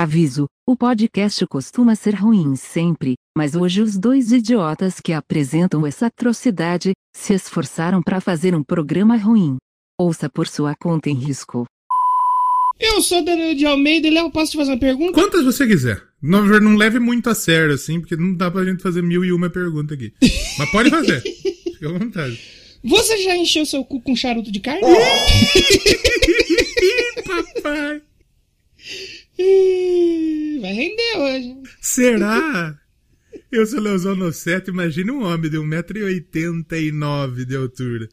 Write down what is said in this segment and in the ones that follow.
Aviso: o podcast costuma ser ruim sempre, mas hoje os dois idiotas que apresentam essa atrocidade se esforçaram para fazer um programa ruim. Ouça por sua conta em risco. Eu sou Daniel de Almeida e Léo, posso te fazer uma pergunta? Quantas você quiser. Não, não leve muito a sério, assim, porque não dá pra gente fazer mil e uma pergunta aqui. Mas pode fazer. Fica à vontade. Você já encheu seu cu com charuto de carne? Papai. Vai render hoje. Será? Eu sou Leozão Nosseto, imagine um homem de 1,89m de altura.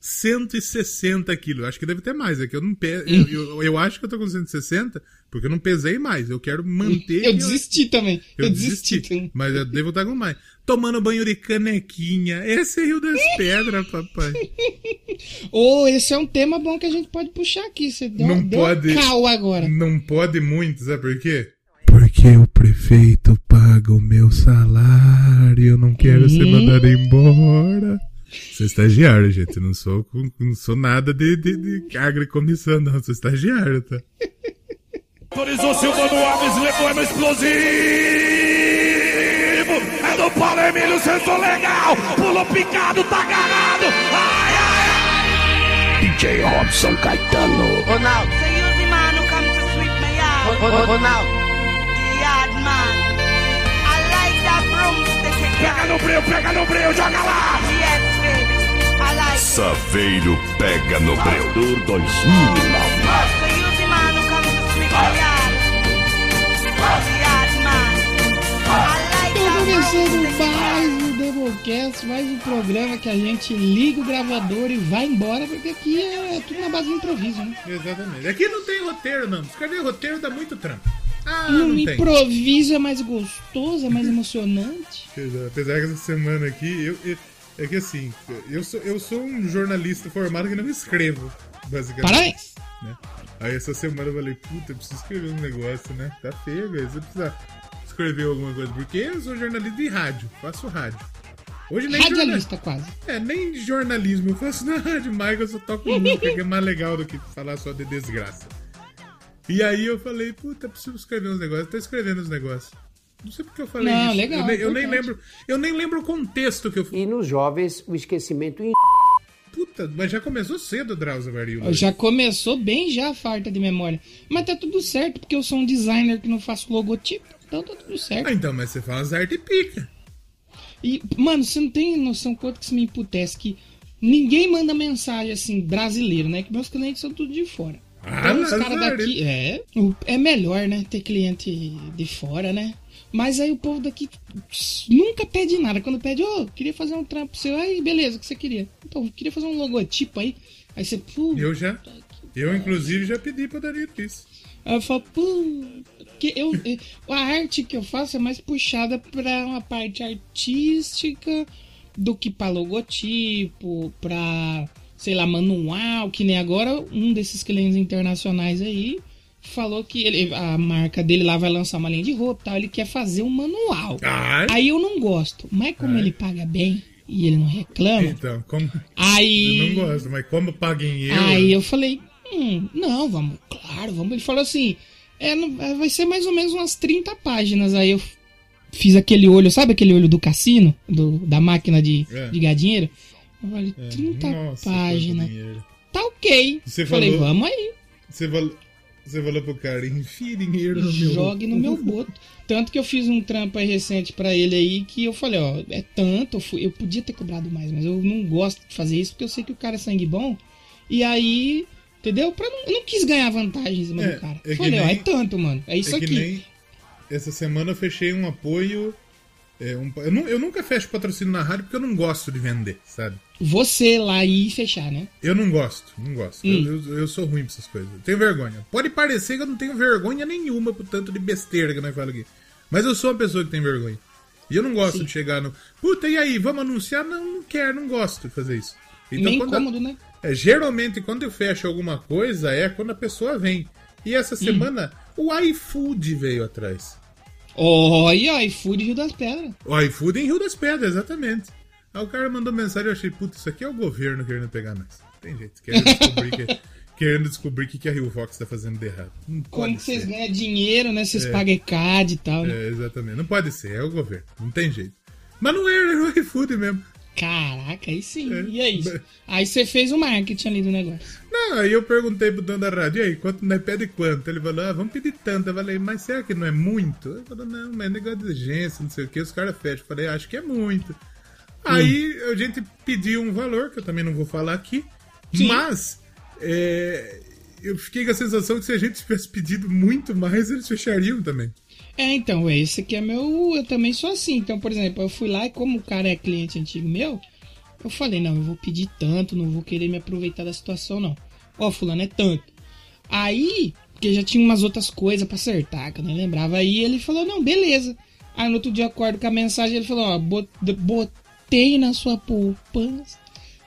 160 quilos. Acho que deve ter mais. É que eu não pe... eu, eu, eu, acho que eu tô com 160 porque eu não pesei mais. Eu quero manter. Eu desisti eu... também. Eu, desisti. desisti mas eu devo estar com mais. Tomando banho de canequinha. Esse é Rio das Pedras, papai. Ô, oh, esse é um tema bom que a gente pode puxar aqui. Você deu, não deu pode, cal agora. Não pode muito, sabe por quê? Porque o prefeito paga o meu salário. Eu não quero hum. ser mandado embora. Sou estagiário, gente. Não sou, não sou nada de, de, de agricomissão, não. Sou estagiário, tá? Autorizou Silvano Alves, levou no explosivo. É do Paulo Emílio, sentou legal. Pulou picado, tá agarrado. Ai, ai, ai. DJ Robson Caetano. Ronaldo. Say use the man who come to sweep my yard. Ronaldo. The yard man. I like that broomstick. Pega no breu, pega no breu, joga lá. Yes, baby. I like Saveiro pega no breu. 2009. So use the man who come to sweep my yard. Começando mais um Doublecast, mais um programa que a gente liga o gravador e vai embora, porque aqui é tudo na base do improviso, né? Exatamente. Aqui não tem roteiro, não. Escrever roteiro dá muito trampo. Ah, não tem. improviso é mais gostoso, é mais emocionante. Apesar que essa semana aqui, eu, eu- é que assim, eu sou, eu sou um jornalista formado que não escrevo, basicamente. Parabéns! né? Aí essa semana eu falei, puta, eu preciso escrever um negócio, né? Tá feio, velho. Você precisa escrever alguma coisa. Porque eu sou jornalista de rádio, faço rádio. Hoje nem jorna- Radialista quase. É, nem de jornalismo eu faço na rádio, mais eu só toco música, que é mais legal do que falar só de desgraça. E aí eu falei, puta, preciso escrever uns negócios. Eu tô escrevendo uns negócios. Não sei porque eu falei Não, isso. legal, eu, nem, eu nem lembro. Eu nem lembro o contexto que eu E nos jovens, o esquecimento in- Puta, mas já começou cedo, Drauzio Varíola. Já começou bem já a farta de memória. Mas tá tudo certo, porque eu sou um designer que não faço logotipo. Então tá tudo certo. Ah, então, mas você fala as artes pica. E, mano, você não tem noção quanto que isso me emputece que ninguém manda mensagem assim, brasileiro, né? Que meus clientes são tudo de fora. Ah, Então os caras daqui. É. É melhor, né? Ter cliente de fora, né? Mas aí o povo daqui nunca pede nada. Quando pede, ô, queria fazer um trampo seu. Aí, beleza, o que você queria? Então, queria fazer um logotipo aí. Aí você, pô. Eu já. Eu, inclusive, já pedi pra Danilo isso. Aí eu falo, pô, que eu, a arte que eu faço é mais puxada pra uma parte artística do que pra logotipo, pra, sei lá, manual, que nem agora um desses clientes internacionais aí falou que ele, a marca dele lá vai lançar uma linha de roupa e tal, ele quer fazer um manual. Ah, Aí eu não gosto, mas como Ai. ele paga bem e ele não reclama, então, como. aí... Eu não gosto, mas como paga em euro. Aí eu falei, hum, não, vamos, claro, vamos. Ele falou assim, é, é, vai ser mais ou menos umas 30 páginas. Aí eu fiz aquele olho, sabe aquele olho do cassino? Do, da máquina de, É. de ganhar dinheiro? Eu falei, É, 30 nossa, páginas. Tá ok. Você falei, falou- vamos aí, Você falou, você falou pro cara, enfia dinheiro no meu. jogue no meu boto. Tanto que eu fiz um trampo aí recente pra ele aí que eu falei, ó, é tanto, eu, fui- eu podia ter cobrado mais, mas eu não gosto de fazer isso porque eu sei que o cara é sangue bom. E aí, entendeu? Pra não, eu não quis ganhar vantagem em cima É, do cara. é falei, ó, nem- é tanto, mano. É isso é aqui. Essa semana eu fechei um apoio. é, um- eu, nu- eu nunca fecho patrocínio na rádio porque eu não gosto de vender, sabe? Você lá ir fechar, né? Eu não gosto, não gosto. Hum. Eu, eu- eu sou ruim pra essas coisas. Eu tenho vergonha. Pode parecer que eu não tenho vergonha nenhuma por tanto de besteira que nós falamos aqui. Mas eu sou uma pessoa que tem vergonha. E eu não gosto Sim. de chegar no. Puta, e aí, vamos anunciar? Não, não quero, não gosto de fazer isso. Então, Meio quando- incômodo, né? É, geralmente, quando eu fecho alguma coisa, é quando a pessoa vem. E essa Hum. semana, o iFood veio atrás. Olha, iFood Rio das Pedras. O iFood em Rio das Pedras, exatamente. Aí o cara mandou mensagem, eu achei, puta, isso aqui é o governo querendo pegar nós. Tem jeito, quer descobrir que, querendo descobrir o que, que a Rio Fox tá fazendo de errado. Não Como que vocês ganham dinheiro, né? Vocês pagam ECAD e tal, né? É, exatamente. Não pode ser, é o governo. Não tem jeito. Mas não era, era o iFood mesmo. Caraca, aí sim. É. E aí? Mas- Aí você fez o marketing ali do negócio. Não, aí eu perguntei pro dono da rádio, e aí, quanto nós pede quanto? Ele falou, ah, vamos pedir tanto. Eu falei, mas será que não é muito? Ele falou, não, mas é negócio de agência, não sei o que, os caras fecham. Eu falei, acho que é muito. Aí a gente pediu um valor, que eu também não vou falar aqui, Sim. mas é, eu fiquei com a sensação que se a gente tivesse pedido muito mais, eles fechariam também. É, então, esse aqui é meu. Eu também sou assim. Então, por exemplo, eu fui lá e, como o cara é cliente antigo meu, eu falei: não, eu vou pedir tanto, não vou querer me aproveitar da situação, não. Ó, Fulano, é tanto. Aí, porque já tinha umas outras coisas pra acertar, que eu nem lembrava. Aí ele falou: não, beleza. Aí no outro dia acordo com a mensagem ele falou: ó, bot- botei na sua poupança,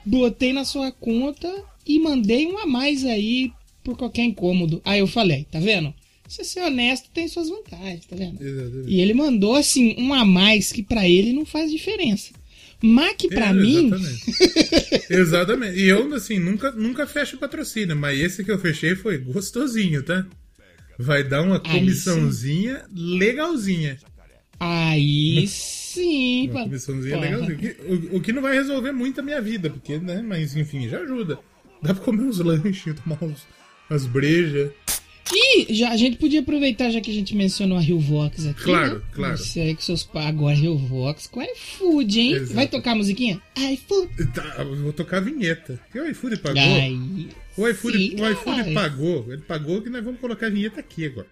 botei na sua conta e mandei um a mais aí por qualquer incômodo. Aí eu falei: tá vendo? Você ser honesto tem suas vantagens, tá vendo? Exatamente. E ele mandou assim um a mais que pra ele não faz diferença. Mas que pra É, mim, Exatamente. exatamente. E eu, assim, nunca, nunca fecho patrocínio, mas esse que eu fechei foi gostosinho, tá? Vai dar uma comissãozinha legalzinha. aí sim, Uma comissãozinha legalzinha. Que- O, o que não vai resolver muito a minha vida, porque, né? Mas enfim, já ajuda. Dá pra comer uns lanches, tomar uns, umas brejas. E já, a gente podia aproveitar, já que a gente mencionou a Rio Vox aqui. Claro, né? claro. Você aí com seus agora Rio Vox com iFood, hein? Exato. Vai tocar a musiquinha? iFood. Tá, vou tocar a vinheta. E o iFood pagou? Aí. O iFood, Sim, o iFood caralho. pagou. Ele pagou que nós vamos colocar a vinheta aqui agora.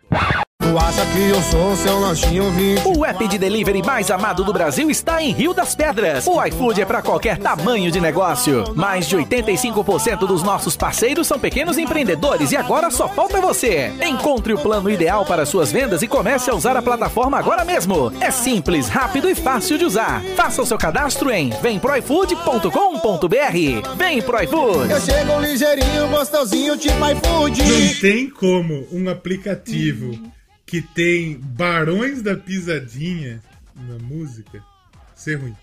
Tu acha que eu sou seu lanchinho 20? O app de delivery mais amado do Brasil está em Rio das Pedras. O iFood é para qualquer tamanho de negócio. Mais de 85% dos nossos parceiros são pequenos empreendedores e agora só falta você. Encontre o plano ideal para suas vendas e comece a usar a plataforma agora mesmo. É simples, rápido e fácil de usar. Faça o seu cadastro em vemproifood.com.br. Vem pro iFood. Eu chego ligeirinho, gostosinho, tipo iFood. Não tem como um aplicativo que tem Barões da Pisadinha na música ser ruim.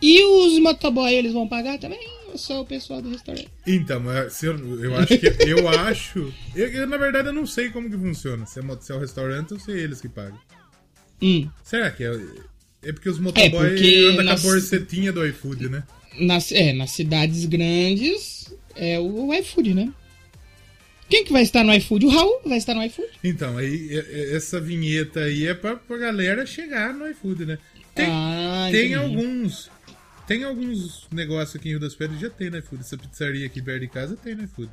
E os motoboy, eles vão pagar também? Ou só o pessoal do restaurante? Então, é, eu, eu acho que. Eu acho. Eu, eu, na verdade, eu não sei como que funciona. Se é, se é o restaurante ou se é eles que pagam. Hum. Será que é. É porque os motoboy porque andam nas- com a borsetinha do iFood, né? Nas, é, nas cidades grandes é o iFood, né? Quem que vai estar no iFood? O Raul vai estar no iFood? Então, aí, essa vinheta aí é pra, pra galera chegar no iFood, né? Tem, Ah, tem alguns. Tem alguns negócios aqui em Rio das Pedras já tem no iFood. Essa pizzaria aqui perto de casa tem no iFood.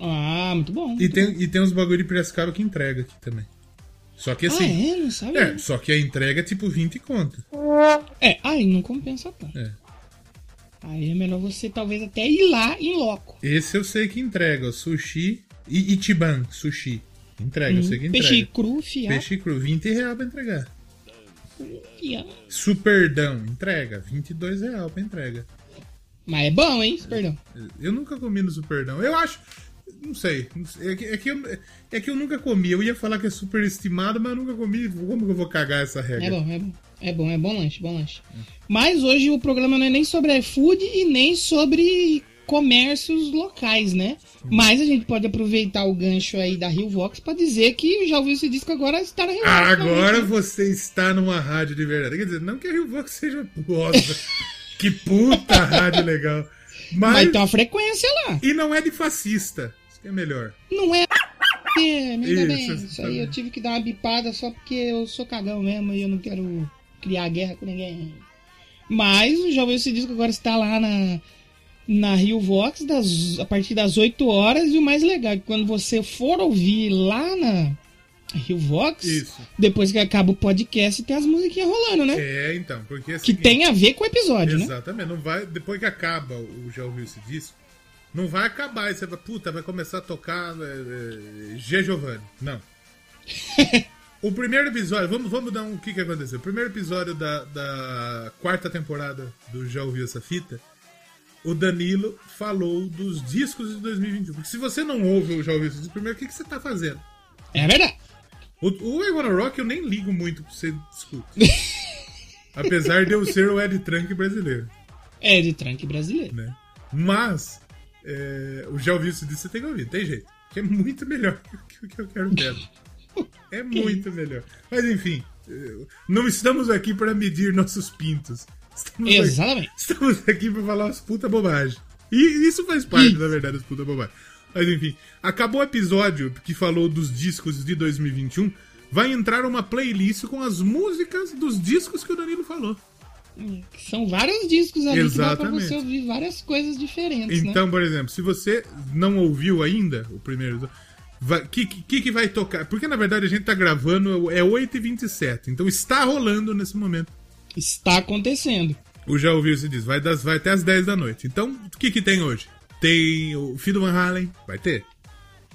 Ah, muito bom. E muito tem, bom. e tem uns bagulho de Piracicaba que entrega aqui também. Só que Ah, assim. é? Não sabe? é, só que a entrega é tipo 20 conto. É, aí não compensa tanto. É. Aí é melhor você talvez até ir lá em loco. Esse eu sei que entrega, o sushi e Ichiban sushi. Entrega, eu sei que entrega. Hum, Peixe cru, fiado. Peixe cru, 20 reais pra entregar. fiado. Superdão, entrega, 22 reais pra entrega. Mas é bom, hein? Perdão. Eu nunca comi no Superdão. Eu acho. Não sei. não sei, É que, é, que eu, é que eu nunca comi. Eu ia falar que é superestimado, mas eu nunca comi. Como que eu vou cagar essa regra? É bom, é bom. É bom, é bom lanche, bom lanche. Mas hoje o programa não é nem sobre iFood e nem sobre comércios locais, né? Mas a gente pode aproveitar o gancho aí da Rio Vox pra dizer que já ouviu esse disco agora está na Rio Vox. Agora realmente. você está numa rádio de verdade. Quer dizer, não que a Rio Vox seja nossa. que puta rádio legal. Mas. Vai ter uma frequência lá. E não é de fascista. Isso que é melhor. Não é. É, Isso, bem. Isso aí eu tive que dar uma bipada só porque eu sou cagão mesmo e eu não quero criar guerra com ninguém. Mas o Jovem esse disco agora está lá na, na Rio Vox das, a partir das 8 horas. E o mais legal é que quando você for ouvir lá na Rio Vox, Isso. depois que acaba o podcast, tem as musiquinhas rolando, né? É, então. Porque é Que tem a ver com o episódio, né? Exatamente. Não vai, depois que acaba o Já Ouviu Esse Disco, não vai acabar. E você vai, puta, vai começar a tocar é, é, G. Giovanni. Não. o primeiro episódio, vamos, vamos dar um. O que, que aconteceu? O primeiro episódio da, da quarta temporada do Já Ouviu Essa Fita, o Danilo falou dos discos de 2021. Porque se você não ouve o Já Ouviu Esse Disco, primeiro, o que, que você tá fazendo? É verdade. O, o I Wanna Rock eu nem ligo muito pra você discutir. Apesar de eu ser o Ed Trunk brasileiro É de tranque brasileiro. né? Mas É, o já ouviu se disse, você tem que ouvir, tem jeito. Que é muito melhor que o que eu quero ver. É muito melhor. Mas enfim, não estamos aqui para medir nossos pintos. Estamos Exatamente. Aqui, estamos aqui para falar umas puta bobagem. E isso faz parte, na verdade, das puta bobagem. Mas enfim, acabou o episódio que falou dos discos de 2021. Vai entrar uma playlist com as músicas dos discos que o Danilo falou. São vários discos ali que dá pra Exatamente. você ouvir várias coisas diferentes, né? Então, por exemplo, se você não ouviu ainda o primeiro. O que, que, que vai tocar? Porque na verdade a gente tá gravando, é 8h27. Então está rolando nesse momento. Está acontecendo. O Já Ouviu se diz, vai, das, vai até as 10 da noite. Então, o que, que tem hoje? Tem o Fido Van Halen, vai ter.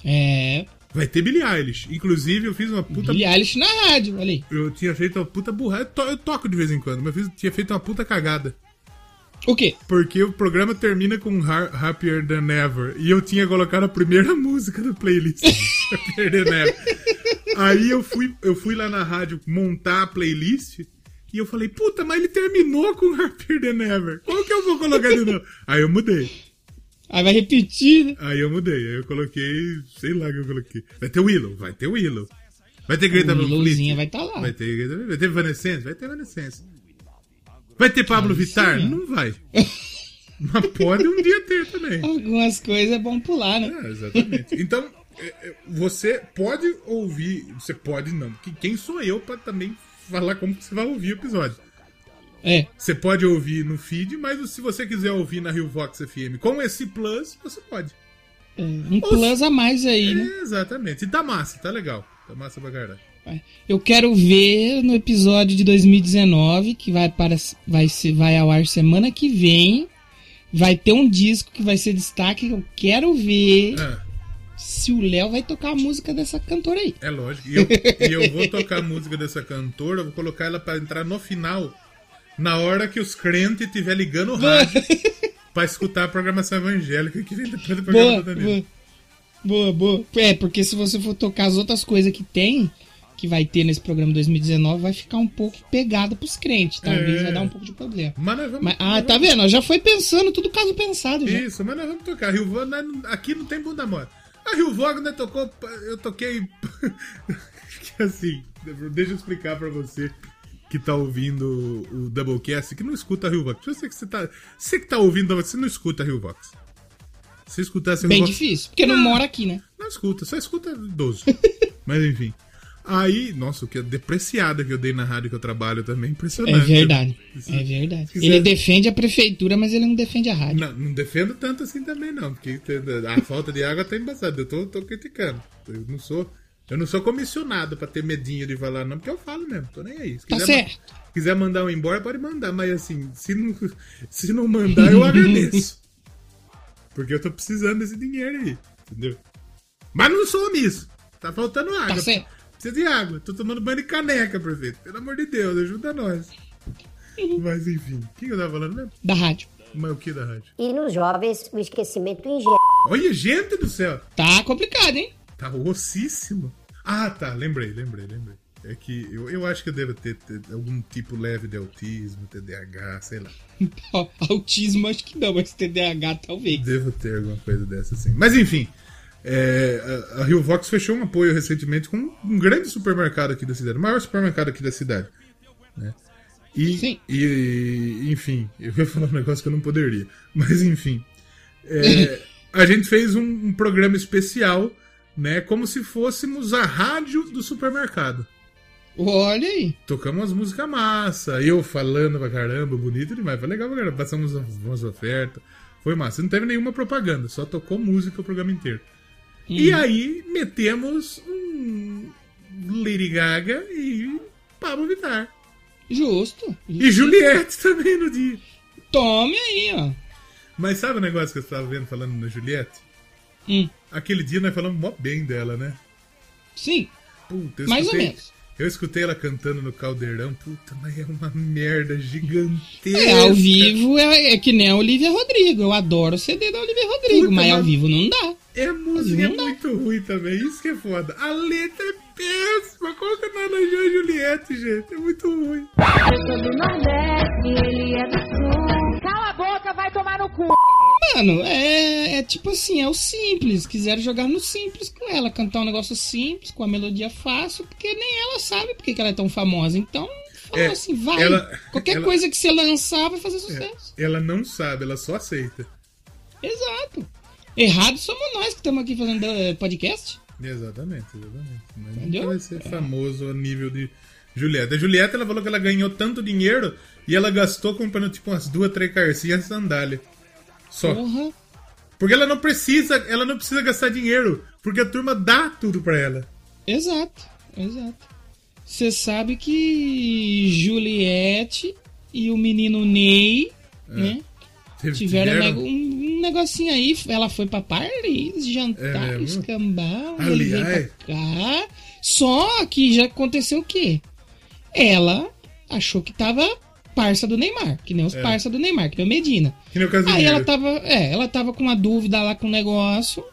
É. Vai ter Billie Eilish. Inclusive, eu fiz uma puta. Billie Eilish na rádio, olha aí. Eu tinha feito uma puta burrada. Eu, to- eu toco de vez em quando, mas eu fiz- tinha feito uma puta cagada. O quê? Porque o programa termina com Happier Than Ever. E eu tinha colocado a primeira música da playlist. Happier Than Ever. Aí eu fui, eu fui lá na rádio montar a playlist. E eu falei, puta, mas ele terminou com Happier Than Ever. Qual que eu vou colocar de novo? Aí eu mudei. Aí vai repetir, né? Aí eu mudei. Aí eu coloquei, sei lá o que eu coloquei. Vai ter Willow, vai ter Willow. Vai ter Greta Van Fleet. vai estar lá. Vai ter, vai ter Evanescence? Vai ter Evanescence. Vai ter Pablo Vittar? sim, ó. Não vai. Mas pode um dia ter também. Algumas coisas é bom pular, né? É, exatamente. Então, é, é, você pode ouvir, você pode não. que- Quem sou eu pra também falar como você vai ouvir o episódio? É. Você pode ouvir no feed, mas se você quiser ouvir na Rio Vox FM com esse plus, você pode. é, Um plus a mais aí, né? É, exatamente. E tá massa, tá legal. Tá massa pra caralho. Eu quero ver no episódio de 2019, que vai, para, vai, ser, vai ao ar semana que vem. Vai ter um disco que vai ser destaque. Eu quero ver Ah, se o Léo vai tocar a música dessa cantora aí. é lógico. E eu, e eu vou tocar a música dessa cantora, eu vou colocar ela pra entrar no final, na hora que os crentes estiver ligando o rádio pra escutar a programação evangélica que vem depois do programa Boa, do Danilo. boa. Boa, boa. É, porque se você for tocar as outras coisas que tem, que vai ter nesse programa 2019, vai ficar um pouco pegada pros crentes. Talvez É. vai dar um pouco de problema. Mas nós vamos, Mas, ah, nós tá vamos- vendo? Já foi pensando, tudo caso pensado já. Isso, mas nós vamos tocar. Rio aqui não tem bunda mole. A Rio né, tocou. Eu toquei. que assim, deixa eu explicar pra você que tá ouvindo o Doublecast, que não escuta a Rio Vox. Eu sei que você tá. Você que tá ouvindo, você não escuta a Rio Vox. Se escutasse a Bem Rio Vox. difícil, porque não mora aqui, né? Não escuta, só escuta idoso. Mas enfim. Aí, nossa, o que a depreciada que eu dei na rádio que eu trabalho também, É impressionante. verdade. É verdade. quiser- Ele defende a prefeitura, mas ele não defende a rádio. Não, não defendo tanto assim também, não, porque a falta de água tá embaçada. Eu tô, tô criticando. Eu não sou. Eu não sou comissionado pra ter medinho de falar, não, porque eu falo mesmo, tô nem aí. Se Tá quiser, certo. quiser mandar um embora, pode mandar, mas assim, se não, se não mandar, eu agradeço. Porque eu tô precisando desse dinheiro aí, entendeu? Mas não sou omisso. Tá faltando água. Tá certo. Precisa de água. Tô tomando banho de caneca, prefeito. Pelo amor de Deus, ajuda nós. Mas enfim, o que eu tava falando mesmo? Da rádio. Mas o que da rádio? E nos jovens, o esquecimento ingênuo. Olha, gente do céu! Tá complicado, hein? Tá ossíssimo. Ah, tá. Lembrei, lembrei, lembrei. É que eu, eu acho que eu devo ter, ter algum tipo leve de autismo, TDAH, sei lá. Autismo acho que não, mas TDAH talvez. Devo ter alguma coisa dessa assim. Mas enfim, é, a, Rio Vox fechou um apoio recentemente com um grande supermercado aqui da cidade, o maior supermercado aqui da cidade. Né? E, Sim. e, enfim, eu ia falar um negócio que eu não poderia. Mas enfim. é, a gente fez um, um programa especial, né? Como se fôssemos a rádio do supermercado. Olha aí. Tocamos umas músicas massa, eu falando pra caramba, bonito demais. Foi legal pra caramba. Passamos umas ofertas. Foi massa. Não teve nenhuma propaganda, só tocou música o programa inteiro. E aí metemos um Lady Gaga e Pablo Vittar. Justo. E Juliette também no dia. Tome aí, ó. Mas sabe o negócio que eu estava vendo falando na Juliette? Hum. Aquele dia nós falamos mó bem dela, né? Sim, Puta, mais ou escutei- menos. Eu escutei ela cantando no caldeirão, puta, mas é uma merda gigantesca. É, ao vivo é, é que nem a Olivia Rodrigo. Eu adoro o CD da Olivia Rodrigo, Puta, mas ao mas- vivo não dá. É música é Não dá. muito ruim também, isso que é foda. A letra é péssima. Como que não elogiou a Juliette, gente? É muito ruim. Eu sou do Nordeste, ele é do Sul. Cala a boca, vai tomar no cu. Mano, é, é tipo assim, é o simples. Quiseram jogar no simples com ela, cantar um negócio simples, com a melodia fácil, porque nem ela sabe porque que ela é tão famosa. Então, falou É, assim, vai. ela- Qualquer ela- coisa que você lançar vai fazer sucesso. Ela não sabe, ela só aceita. Exato. Errado somos nós que estamos aqui fazendo eh, podcast. Exatamente, exatamente. Mas Entendeu? nunca vai ser famoso a nível de Julieta. A Julieta, ela falou que ela ganhou tanto dinheiro e ela gastou comprando tipo umas duas, três carcinhas de sandália. Só. Porra. Porque ela não precisa, ela não precisa gastar dinheiro, porque a turma dá tudo pra ela. Exato, exato. Você sabe que Juliette e o menino Ney, né? Teve- Tiveram, tiveram- um, um negocinho aí, ela foi pra Paris jantar, É veio Aliás. pra cá. Só que já aconteceu o quê? Ela achou que tava parça do Neymar, que nem os É. parça do Neymar, que nem o Medina. Que nem o Casimiro. Aí ela tava, é, ela tava com uma dúvida lá com o negócio,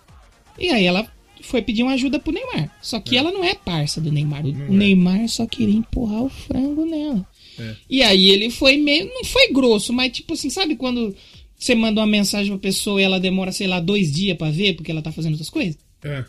e aí ela foi pedir uma ajuda pro Neymar. Só que ela não é parça do Neymar, o, o Neymar só queria empurrar o frango nela. É. E aí ele foi meio. Não foi grosso, mas tipo assim, sabe quando você manda uma mensagem pra pessoa e ela demora, sei lá, dois dias pra ver porque ela tá fazendo outras coisas? É.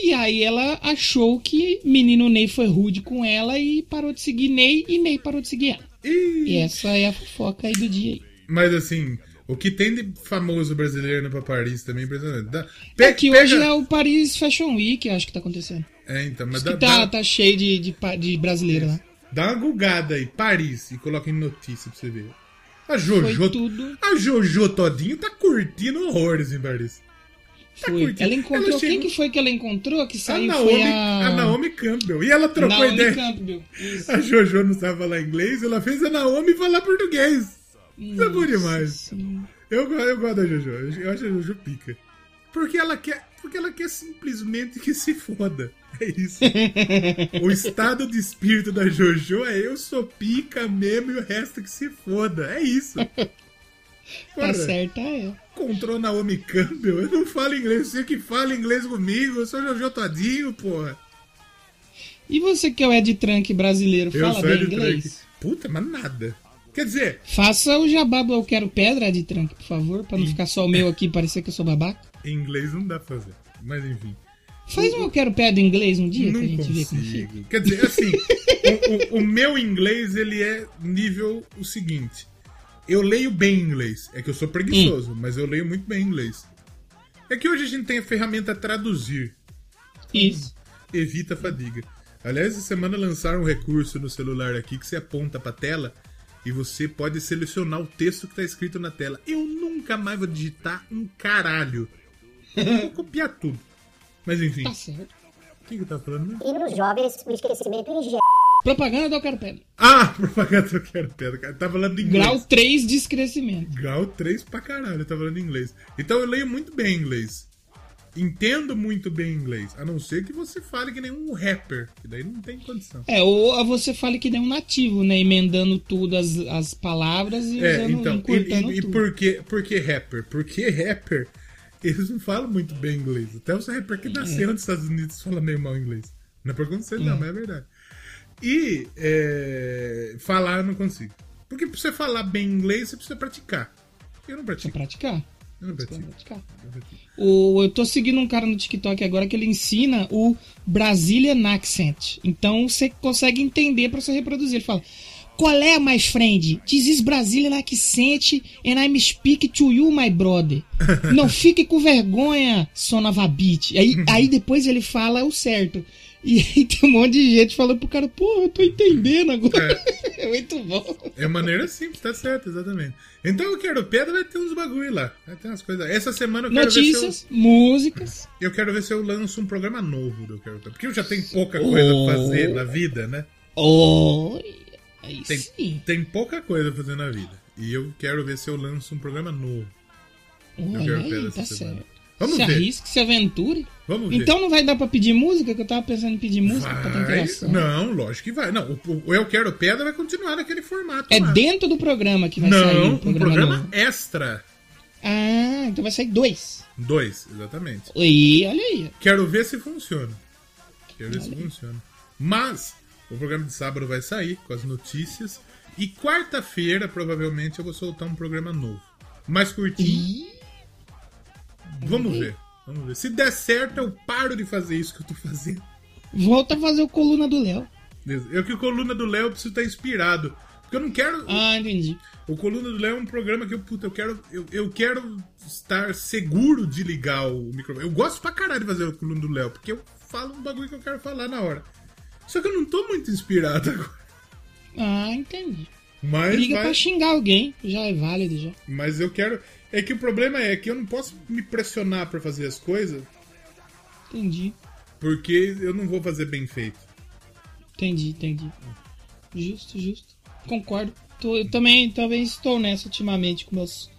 E aí ela achou que menino Ney foi rude com ela e parou de seguir Ney e Ney parou de seguir ela. E essa é a fofoca aí do dia aí. Mas assim, o que tem de famoso brasileiro pra Paris também é impressionante. É pe- que pega- hoje é o Paris Fashion Week, acho que tá acontecendo. É, então, mas dá, tá, dá, tá cheio de, de, de brasileiro lá. dá uma gulgada aí, Paris, e coloca em notícia pra você ver. A Jojo, a Jojo todinho tá curtindo horrores em Paris. Tá Foi. curtindo. Ela encontrou. Ela Quem chegou- que foi que ela encontrou que A saiu? Naomi, foi a. a Naomi Campbell. E ela trocou Naomi ideia. Campbell. Isso. A Jojo não sabe falar inglês, ela fez a Naomi falar português. Isso é bom demais. Sim. Eu, eu gosto da Jojo. Eu eu acho a Jojo pica. Porque ela quer. Porque ela quer simplesmente que se foda. É isso. o estado de espírito da Jojo é eu sou pica mesmo e o resto que se foda. É isso. Tá Porra, certa é. Encontrou Naomi Campbell. Eu não falo inglês. Você que fala inglês comigo. Eu sou Jojo Todinho, porra. E você que é o Ed Trunk brasileiro, Eu fala sou bem Ed inglês? Trunk. Puta, mas nada. Quer dizer, Faça o jabá do Eu Quero Pedra, Ed Trunk, por favor, pra não ficar só o meu aqui e parecer que eu sou babaca. em inglês não dá pra fazer. Mas enfim. Faz um Eu Quero Pedra em inglês um dia não pra gente ver como fica. consigo. Quer dizer, assim, o, o- o meu inglês, ele é nível o seguinte. Eu leio bem inglês. É que eu sou preguiçoso, mas eu leio muito bem inglês. É que hoje a gente tem a ferramenta traduzir. Isso. Evita a fadiga. Aliás, essa semana lançaram um recurso no celular aqui que você aponta pra tela e você pode selecionar o texto que tá escrito na tela. Eu nunca mais vou digitar um caralho. Eu vou copiar tudo. Mas enfim, Tá certo. o que que eu tava falando mesmo? E nos jovens, o esquecimento ingênuo. Propaganda do Eu Quero Pedra. Ah, propaganda eu quero pedra, cara. Tá falando inglês. Grau 3 de escrescimento. Grau 3 pra caralho, tá falando inglês. Então eu leio muito bem inglês. Entendo muito bem inglês. A não ser que você fale que nem um rapper. Que daí não tem condição. É, ou você fale que nem um nativo, né? Emendando tudo as, as palavras e É, usando, então. E, encurtando e- e tudo. por, que, por que rapper? Porque rapper, eles não falam muito bem inglês. Até os rappers que nasceram nos Estados Unidos falam meio mal inglês. Não é preconceito, não, mas é verdade. E é, falar eu não consigo. Porque pra você falar bem inglês, você precisa praticar. Eu não pratico. praticar. Eu não pratico. praticar. Eu pratico. O, eu tô seguindo um cara no TikTok agora que ele ensina o Brazilian accent. Então você consegue entender pra você reproduzir. Ele fala: Qual é, my friend? This is Brazilian accent and I'm speak to you, my brother. Não fique com vergonha, sonavabit. Aí, aí depois ele fala o certo. E aí tem um monte de gente falando pro cara, pô, eu tô entendendo agora. É, muito bom. É maneira simples, tá certo, exatamente. Então eu quero pedra, vai ter uns bagulho lá. Vai ter umas coisas. Essa semana eu quero Notícias, ver músicas. se eu, eu quero ver se eu lanço um programa novo do Eu Quero. Porque eu já tenho pouca coisa Oh. pra fazer na vida, né? Olha, aí Tem, sim. tem pouca coisa pra fazer na vida. E eu quero ver se eu lanço um programa novo. Olha quero aí, pedra tá essa semana. certo. Vamos se ver. arrisque, se aventure. Vamos ver. Então não vai dar pra pedir música, que eu tava pensando em pedir música pra ter Vai... interação. Não, lógico que vai. Não, o, o Eu Quero Pedra vai continuar naquele formato. É lá. dentro do programa que vai sair Não, um programa, programa extra. Ah, então vai sair dois. Dois, exatamente. E olha aí. Quero ver se funciona. Quero ver se funciona. Mas o programa de sábado vai sair com as notícias. E quarta-feira, provavelmente, eu vou soltar um programa novo. Mais curtinho. Vamos ver. Vamos ver. Se der certo, eu paro de fazer isso que eu tô fazendo. Volta a fazer o coluna do Léo. Eu que o Coluna do Léo preciso estar inspirado. Porque eu não quero. Ah, entendi. O Coluna do Léo é um programa que eu, puta, eu quero. Eu, eu quero estar seguro de ligar o microfone. Eu gosto pra caralho de fazer o Coluna do Léo, porque eu falo um bagulho que eu quero falar na hora. Só que eu não tô muito inspirado agora. Ah, entendi. Mas, Liga mas, pra xingar alguém, já é válido já. mas eu quero. É que o problema é que eu não posso me pressionar pra fazer as coisas, Entendi, porque eu não vou fazer bem feito. entendi, entendi. Justo, justo. Concordo. Tô- eu também, também estou nessa ultimamente com meus,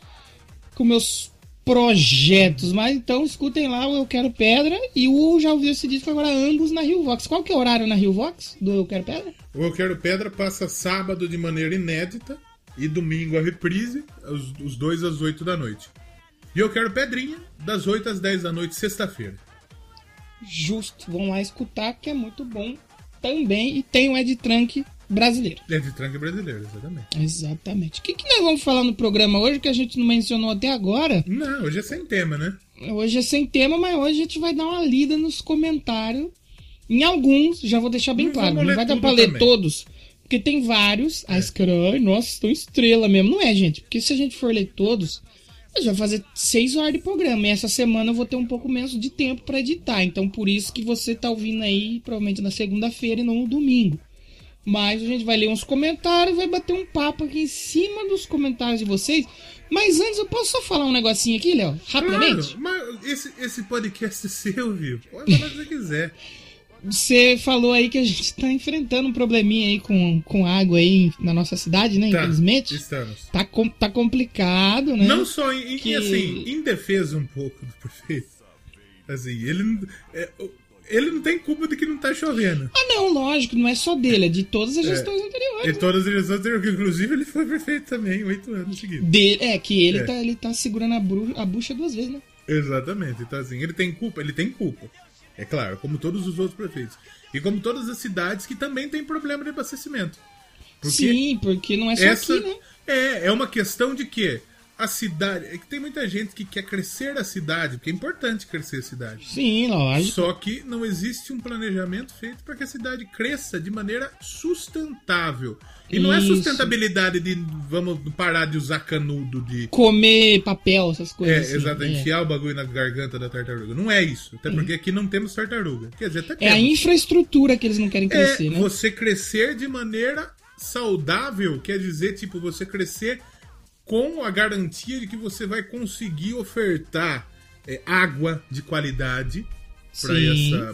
com meus projetos. Mas então escutem lá o Eu Quero Pedra e o Já Ouviu Esse Disco agora ambos na Rio Vox. Qual que é o horário na Rio Vox do Eu Quero Pedra? O Eu Quero Pedra passa sábado de maneira inédita e domingo a reprise, os, os dois às 8 da noite. E Eu Quero Pedrinha, das 8 às 10 da noite, sexta-feira. Justo. Vão lá escutar que é muito bom também. E tem o Ed Trunk brasileiro. É de tranque brasileiro, exatamente. Exatamente. O que, que nós vamos falar no programa hoje que a gente não mencionou até agora? Não, hoje é sem tema, né? Hoje é sem tema, mas hoje a gente vai dar uma lida nos comentários. Em alguns, já vou deixar bem Não claro, não vai dar pra ler também. todos. Porque tem vários. Esse cara, ai, nossa, estão estrela mesmo. Não é, gente. Porque se a gente for ler todos, a gente vai fazer seis horas de programa. E essa semana eu vou ter um pouco menos de tempo pra editar. Então por isso que você tá ouvindo aí, provavelmente na segunda-feira e não no domingo. Mas a gente vai ler uns comentários, vai bater um papo aqui em cima dos comentários de vocês. Mas antes, eu posso só falar um negocinho aqui, Léo? Rapidamente? Claro, mas esse, esse podcast é seu, viu? Pode falar o que você quiser. Você falou aí que a gente tá enfrentando um probleminha aí com, com água aí na nossa cidade, né? Tá, Infelizmente. estamos. Tá, com- tá complicado, né? Não só em, Que- assim, em defesa um pouco do prefeito. Assim, ele é, ele não tem culpa de que não tá chovendo. Ah, não, lógico, não é só dele, é de todas as É. gestões anteriores. E todas as direções anteriores, inclusive ele foi prefeito também, oito anos seguidos. Dele, é, que ele, É. Tá, ele tá segurando a, bru- a bucha duas vezes, né? Exatamente. Então, assim, ele tem culpa, ele tem culpa. É claro, como todos os outros prefeitos. E como todas as cidades que também têm problema de abastecimento. Porque Sim, porque não é só essa aqui, né? é, é uma questão de que a cidade. É que tem muita gente que quer crescer a cidade, porque é importante crescer a cidade. Sim, lógico. Só que não existe um planejamento feito para que a cidade cresça de maneira sustentável. E não é Isso. sustentabilidade de vamos parar de usar canudo de Comer papel, essas é, coisas. assim, exato, é. enfiar o bagulho na garganta da tartaruga. Não é isso. Até porque aqui não temos tartaruga. Quer dizer, até É a temos. infraestrutura que eles não querem crescer, é né? você crescer de maneira saudável, quer dizer, tipo, você crescer com a garantia de que você vai conseguir ofertar é, água de qualidade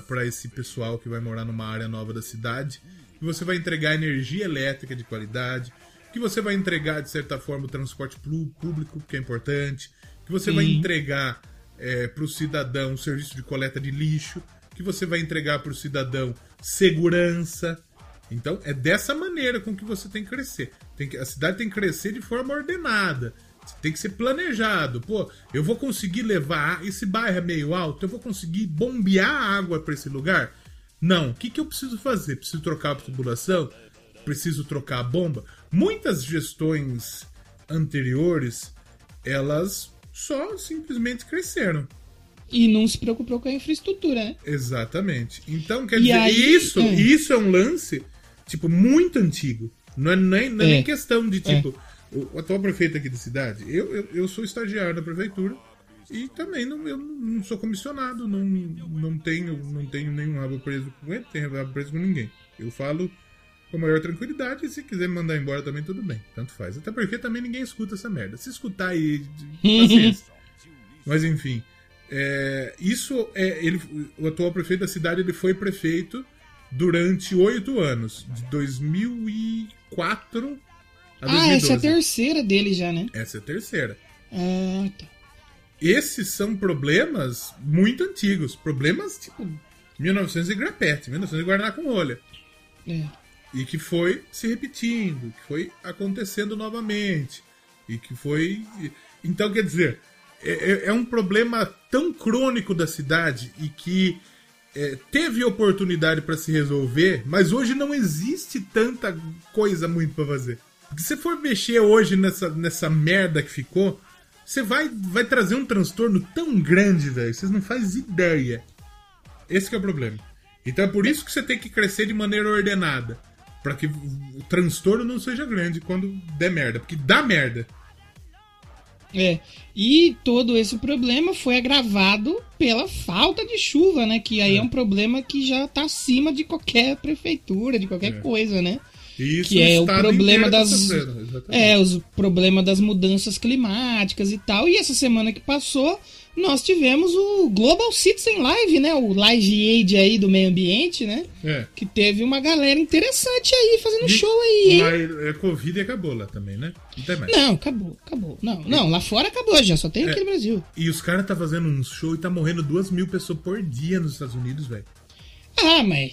para esse pessoal que vai morar numa área nova da cidade, que você vai entregar energia elétrica de qualidade, que você vai entregar de certa forma o transporte público, que é importante, que você vai Sim. entregar para o cidadão um serviço de coleta de lixo, que você vai entregar para o cidadão segurança. Então é dessa maneira com que você tem que crescer. Tem que, a cidade tem que crescer de forma ordenada. Tem que ser planejado. Pô, eu vou conseguir levar. Esse bairro é meio alto, eu vou conseguir bombear água para esse lugar? Não. O que, que eu preciso fazer? Preciso trocar a tubulação? Preciso trocar a bomba? Muitas gestões anteriores, elas só simplesmente cresceram. E não se preocupou com a infraestrutura, né? Exatamente. Então, quer E dizer, aí- isso, é. isso é um lance, tipo, muito antigo. Não é nem, não é É. nem questão de, tipo, o, atual prefeito aqui da cidade. Eu, eu, eu sou estagiário da prefeitura e também não, eu não sou comissionado, não, não, tenho, não tenho nenhum rabo preso com ele, tenho rabo preso com ninguém. Eu falo com a maior tranquilidade e se quiser me mandar embora também, tudo bem. Tanto faz. Até porque também ninguém escuta essa merda. Se escutar aí, paciência. Mas enfim, é, isso é ele, o atual prefeito da cidade ele foi prefeito durante oito anos, de 2004 a 2012. Ah, essa é a terceira dele já, né? Essa é a terceira. Ah, tá. Esses são problemas muito antigos, problemas tipo 1900 e grapete, 1900 e guaraná com olha. É. E que foi se repetindo, que foi acontecendo novamente. E que foi. Então, quer dizer, é, é- é um problema tão crônico da cidade e que é, teve oportunidade para se resolver, mas hoje não existe tanta coisa muito para fazer. Porque se você for mexer hoje nessa, nessa merda que ficou, Você vai, vai trazer um transtorno tão grande, velho. Vocês não fazem ideia. Esse é o problema. Então é por isso que você tem que crescer de maneira ordenada. Pra que o transtorno não seja grande quando der merda. Porque dá merda. É. E todo esse problema foi agravado pela falta de chuva, né? Que aí é, um problema que já tá acima de qualquer prefeitura, de qualquer É. coisa, né? Isso que é o problema tá das é os problema das mudanças climáticas e tal. E essa semana que passou, nós tivemos o Global Citizen Live, né? O Live Aid aí do meio ambiente, né? É. Que teve uma galera interessante aí fazendo show aí? Mas é Covid e acabou lá também, né? Não tem mais. Não, acabou, acabou. Não, não, lá fora acabou já, só tem aqui É. no Brasil. E os caras tá fazendo um show e tá morrendo duas mil pessoas por dia nos Estados Unidos, velho. Ah, mas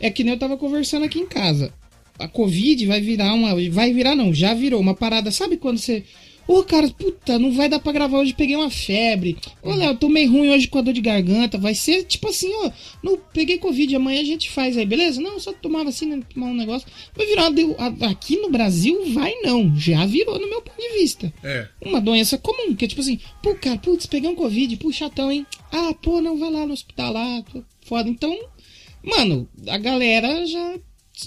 é que nem eu tava conversando aqui em casa. A Covid vai virar uma. Vai virar, não, já virou uma parada. Sabe quando você. Ô, cara, puta, não vai dar pra gravar hoje, peguei uma febre. Ô, Léo, tô meio ruim hoje com a dor de garganta. Vai ser tipo assim, ó. Não, peguei Covid, amanhã a gente faz aí, beleza? Não, só tomar vacina, tomar um negócio. Vai virar. uma Aqui no Brasil, vai não. Já virou no meu ponto de vista. É. Uma doença comum, que é tipo assim, pô, cara, putz, peguei um Covid, pô, chatão, hein? Ah, pô, não, vai lá no hospital lá, foda. Então, mano, a galera já.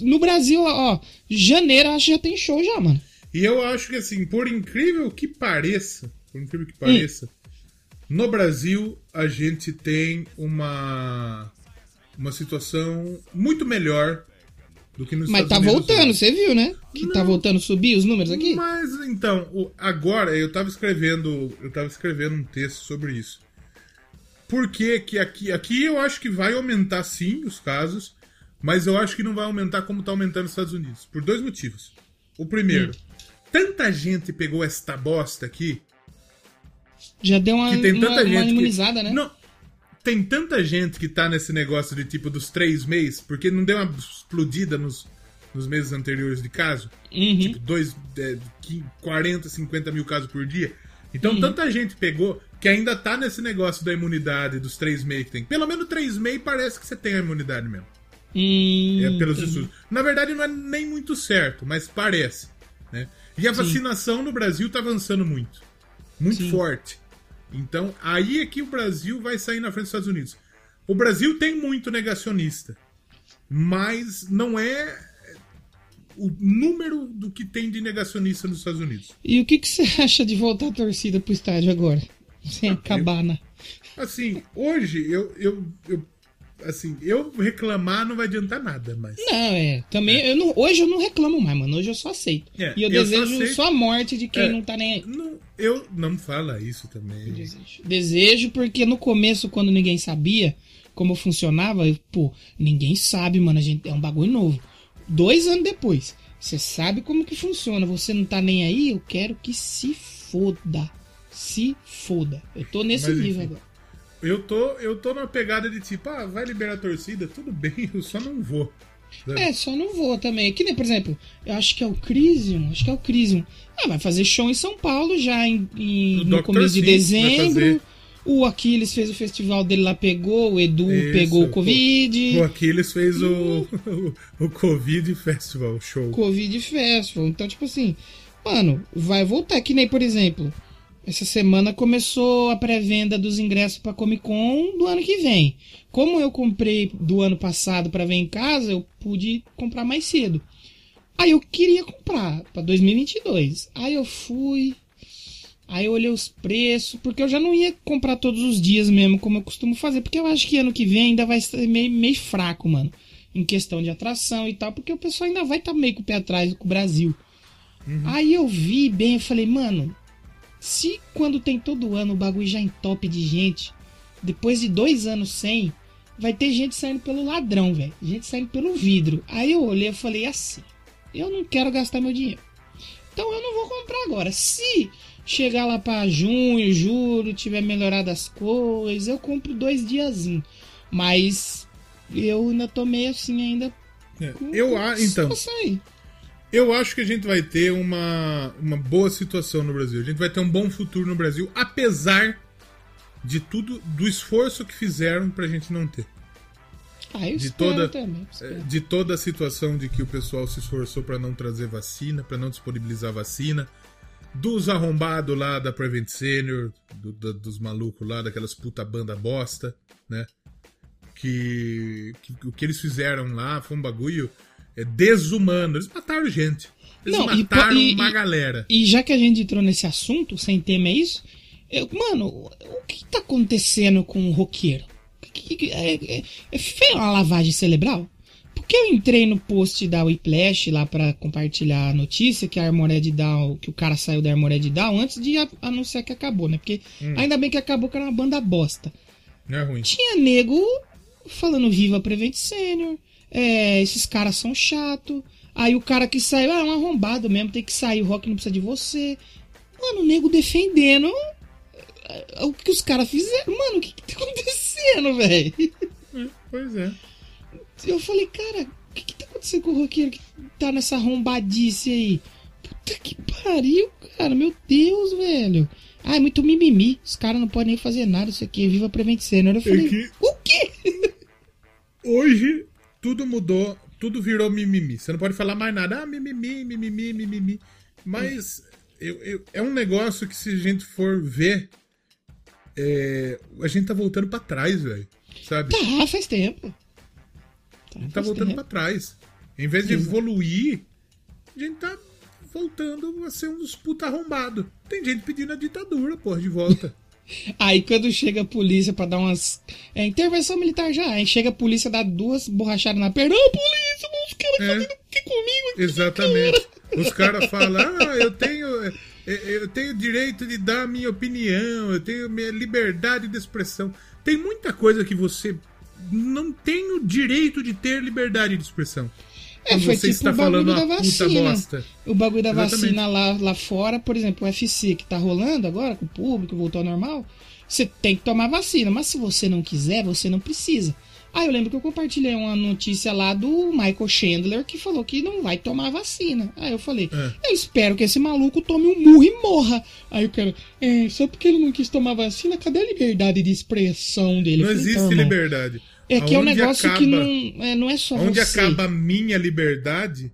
No Brasil, ó, janeiro acho que já tem show já, mano. E eu acho que assim, por incrível que pareça, por incrível que pareça, no Brasil a gente tem uma uma situação muito melhor do que nos Mas Estados tá Unidos. voltando, você viu, né? Que tá voltando a subir os números aqui? Mas então, agora eu tava escrevendo, eu tava escrevendo um texto sobre isso. Por que que aqui, aqui eu acho que vai aumentar sim os casos, mas eu acho que não vai aumentar como tá aumentando nos Estados Unidos, por dois motivos. O primeiro, tanta gente pegou esta bosta aqui Já deu uma, que tem uma, tanta uma gente imunizada, que, né? Não, tem tanta gente que tá nesse negócio de tipo dos três meses, porque não deu uma explodida nos, nos meses anteriores de caso. Uhum. Tipo, dois, é, 15, 40, 50 mil casos por dia. Então Uhum. tanta gente pegou que ainda tá nesse negócio da imunidade dos três meses que tem. Pelo menos três meses parece que você tem a imunidade mesmo. Hum, É pelos estudos. Na verdade, não é nem muito certo, mas parece. Né? E a Sim. vacinação no Brasil tá avançando muito. Muito Sim. forte. Então, aí é que o Brasil vai sair na frente dos Estados Unidos. O Brasil tem muito negacionista. Mas não é o número do que tem de negacionista nos Estados Unidos. E o que, que você acha de voltar a torcida pro estádio agora? Sem acabar, né? Assim, hoje eu, eu, eu assim, eu reclamar não vai adiantar nada, mas Não, é. Também, Eu não, hoje eu não reclamo mais, mano. Hoje eu só aceito. É, e eu, eu só desejo aceito- só a morte de quem É. não tá nem aí. não, eu não fala isso também. Desejo. Desejo, porque no começo, quando ninguém sabia como funcionava, eu, pô, ninguém sabe, mano. A gente, é um bagulho novo. Dois anos depois, você sabe como que funciona. Você não tá nem aí, eu quero que se foda. Se foda. Eu tô nesse Mas, nível enfim. agora. Eu tô, eu tô numa pegada de tipo, ah, vai liberar a torcida, tudo bem, eu só não vou. sabe? É, só não vou também. Que nem, por exemplo, eu acho que é o Crisium, acho que é o Crisium. Ah, vai fazer show em São Paulo já em, em- O no começo de Sim vai dezembro. O Aquiles fez o festival dele lá, pegou, o Edu Isso, pegou o. Covid. O Aquiles fez o, o, o Covid Festival Show. Covid Festival. Então, tipo assim, mano, vai voltar. Que nem, por exemplo, essa semana começou a pré-venda dos ingressos pra Comic Con do ano que vem. Como eu comprei do ano passado pra ver em casa, eu pude comprar mais cedo. Aí eu queria comprar pra 2022. Aí eu fui. Aí eu olhei os preços, porque eu já não ia comprar todos os dias mesmo, como eu costumo fazer, porque eu acho que ano que vem ainda vai ser meio, meio fraco, mano. Em questão de atração e tal, porque o pessoal ainda vai estar meio com o pé atrás com o Brasil. Aí eu vi bem, eu falei, mano, se quando tem todo ano o bagulho já entope de gente, depois de dois anos sem, vai ter gente saindo pelo ladrão, velho. Gente saindo pelo vidro. Aí eu olhei e falei assim, eu não quero gastar meu dinheiro. Então eu não vou comprar agora. Se chegar lá pra junho, julho, tiver melhorado as coisas, eu compro dois diazinhos. Mas eu ainda tô meio assim ainda. É, Eu, a- então. Eu acho que a gente vai ter uma, uma boa situação no Brasil. A gente vai ter um bom futuro no Brasil, apesar de tudo, do esforço que fizeram pra gente não ter. Ah, eu de toda, também. espero. de toda a situação de que o pessoal se esforçou pra não trazer vacina, pra não disponibilizar vacina. dos arrombados lá da Prevent Senior, do- do- dos malucos lá, daquelas puta banda bosta, né? Que, que o que eles fizeram lá foi um bagulho é, desumano. Eles mataram gente. Eles Não, mataram e- uma e- galera. E já que a gente entrou nesse assunto, sem tema é isso, eu- mano, o que tá acontecendo com o roqueiro? Que- que- É, é, é feio uma lavagem cerebral? Porque eu entrei no post da Whiplash lá pra compartilhar a notícia que a Armored Down, que o cara saiu da Armored Down antes de a- anunciar que acabou, né? Porque Hum. ainda bem que acabou que era uma banda bosta. Não é ruim. Tinha nego falando Viva Prevent Senior, é, esses caras são chato. Aí o cara que saiu, ah, é um arrombado mesmo, tem que sair, o rock não precisa de você. Mano, o nego defendendo é, o que os caras fizeram. Mano, o que, que tá acontecendo, velho? Pois é. Eu falei, cara, o que, que tá acontecendo com o roqueiro que tá nessa arrombadice aí? Puta que pariu, cara, meu Deus, velho. Ah, é muito mimimi. Os caras não podem nem fazer nada, isso aqui é Viva Prevent Senior. Eu falei, que- o quê? Hoje tudo mudou, tudo virou mimimi. Você não pode falar mais nada. Ah, mimimi, mimimi, mimimi. Mas eu, eu- é um negócio que se a gente for ver, é, a gente tá voltando pra trás, velho. Sabe? Tá, faz tempo. A gente tá voltando pra trás. Em vez de evoluir, a gente tá voltando a ser um dos puta arrombado. Tem gente pedindo a ditadura, porra, de volta. Aí quando chega a polícia pra dar umas. É intervenção militar já. Aí chega a polícia, dá duas borrachadas na perna. Ô, polícia, os caras fazendo o que comigo? aqui, Exatamente. Os caras falam, ah, eu tenho, eh, eu tenho direito de dar a minha opinião, eu tenho minha liberdade de expressão. Tem muita coisa que você não tem o direito de ter liberdade de expressão. É, foi você tipo está o bagulho falando da vacina. O bagulho da Exatamente. vacina lá, lá fora, por exemplo, o UFC que tá rolando agora, com o público, voltou ao normal. Você tem que tomar vacina, mas se você não quiser, você não precisa. Aí eu lembro que eu compartilhei uma notícia lá do Michael Chandler que falou que não vai tomar vacina. Aí eu falei, É. eu espero que esse maluco tome um murro e morra. Aí o cara, é, só porque ele não quis tomar vacina, cadê a liberdade de expressão dele? Não falei, existe "Então, irmão, liberdade. É que é um negócio que acaba- não é, não é só Onde você. acaba a minha liberdade,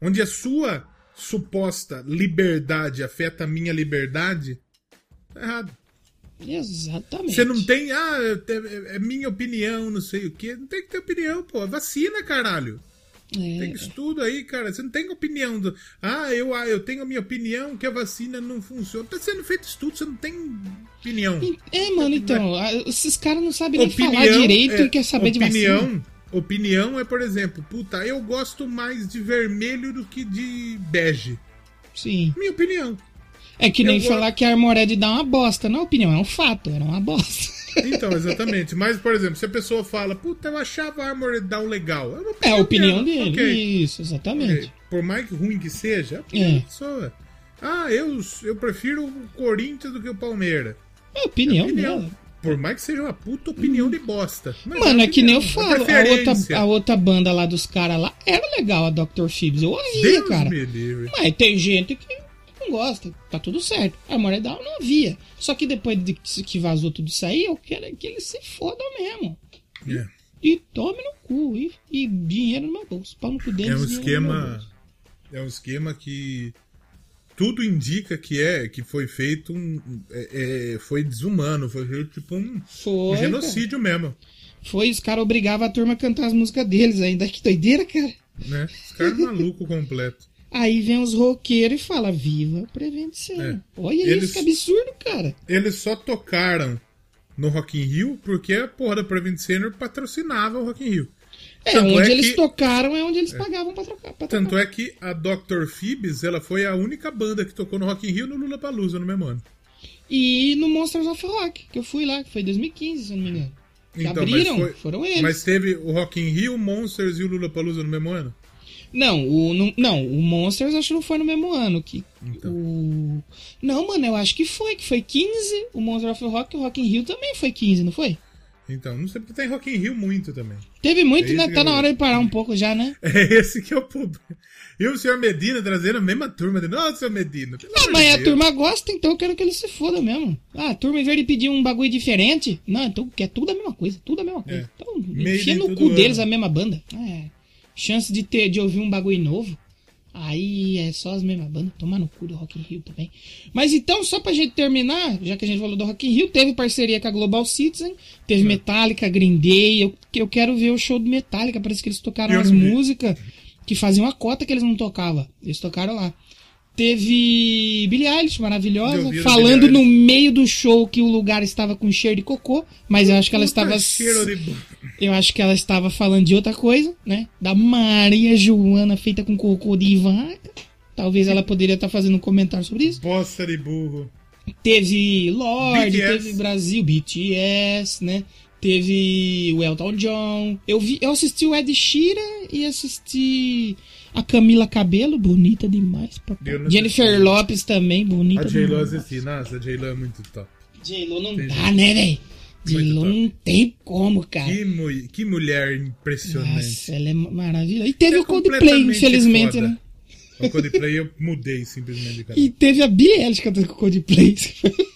onde a sua suposta liberdade afeta a minha liberdade, tá errado. Exatamente. Você não tem, ah, é, é minha opinião, não sei o quê. Não tem que ter opinião, pô. Vacina, caralho. É, Tem estudo aí, cara. Você não tem opinião. Do... Ah, eu, ah, eu tenho a minha opinião que a vacina não funciona. Tá sendo feito estudo, você não tem opinião. É, mano, então, a- esses caras não sabem nem Opinião falar direito é- e quer saber de opinião, vacina. Opinião é, por exemplo, puta, eu gosto mais de vermelho do que de bege. Sim. Minha opinião. É que nem Eu vou- falar que a Armored dá uma bosta. Não é opinião, é um fato, era uma bosta. Então, exatamente. Mas, por exemplo, se a pessoa fala, puta, eu achava a Armored Down legal. É, uma É a opinião dela, dele. ok. Isso, exatamente. Ok. Por mais ruim que seja, é a opinião É. da pessoa. Ah, eu, eu prefiro o Corinthians do que o Palmeiras. É a opinião, É a opinião. dela. Por mais que seja uma puta opinião de bosta. Mas Mano, a é que nem eu opinião, falo, a outra, a outra banda lá dos caras lá era legal, a Dr. Phoebs. Eu ouvia, Deus cara. Mas tem gente que não gosta, tá tudo certo. A Down não havia. Só que depois de que vazou tudo isso aí, eu quero é que eles se fodam mesmo. É. E tome no cu. E, e dinheiro no meu bolso. Pau no cu deles. É um esquema. É um esquema que tudo indica que é que foi feito um é- é, foi desumano, foi feito tipo um, Foi, um genocídio mesmo, Foi, os caras obrigavam a turma a cantar as músicas deles ainda. Que doideira, cara. né? Os caras maluco completo. Aí vem os roqueiros e fala, viva Prevent Senior. É. Olha Eles- isso, que absurdo, cara. Eles só tocaram no Rock in Rio porque a porra da Prevent Senior patrocinava o Rock in Rio. É, Tanto onde é eles que- tocaram é onde eles pagavam pra trocar. Pra Tanto tocar. é que a Dr. Phoebs, ela foi a única banda que tocou no Rock in Rio e no Lula Palusa no mesmo ano. E no Monsters of Rock, que eu fui lá, que foi em 2015, se eu não me engano. Que Então, abriram, mas foi- foram eles. Mas teve o Rock in Rio, o Monsters e o Lula Palusa no mesmo ano? Não, o, não, não, o Monsters acho que não foi no mesmo ano. Que Então. o... Não, mano, eu acho que foi, que foi 15. O Monster of Rock, o Rock in Rio também foi 15, não foi? Então, não sei porque tem Rock in Rio muito também. Teve muito, É né? Tá eu- na hora de parar um pouco já, né? É esse que é o problema. E o senhor Medina trazendo a mesma turma de. Nossa, senhor Medina. Ah, mas a Deus." turma gosta, então eu quero que eles se fodam mesmo. Ah, a turma, em vez de pedir um bagulho diferente, não, então quer tudo a mesma coisa, tudo a mesma coisa. É. Então, enfia no cu deles ano. a mesma banda. É. Chance de ter de ouvir um bagulho novo. Aí é só as mesmas bandas, tomar no cu do Rock in Rio também. Mas então, só pra gente terminar, já que a gente falou do Rock in Rio, teve parceria com a Global Citizen, teve Metallica, Green Day, eu, eu quero ver o show do Metallica, parece que eles tocaram Eu as músicas que faziam a cota que eles não tocavam. Eles tocaram lá. Teve Billie Eilish, maravilhosa, falando no meio do show que o lugar estava com cheiro de cocô, mas eu acho que ela estava cheiro de eu acho que ela estava falando de outra coisa, né? Da Maria Joana feita com cocô de vaca. Talvez ela poderia estar fazendo um comentário sobre isso. bosta de burro. Teve Lorde, BTS. teve Brasil, BTS, né? Teve o Elton John. Eu vi, eu assisti o Ed Sheeran e assisti a Camila Cabelo, bonita demais. Jennifer. Lopes também, bonita A J-Lo assisti. Nossa, a J-Lo é muito top. J-Lo não Entendi. dá, né, velho? J-Lo não tem como, cara. Que, mu- que mulher impressionante. Nossa, ela é maravilhosa. E teve É o Coldplay, infelizmente, foda. né? O Coldplay eu mudei simplesmente de canal. E teve a Eilish cantando com o Coldplay.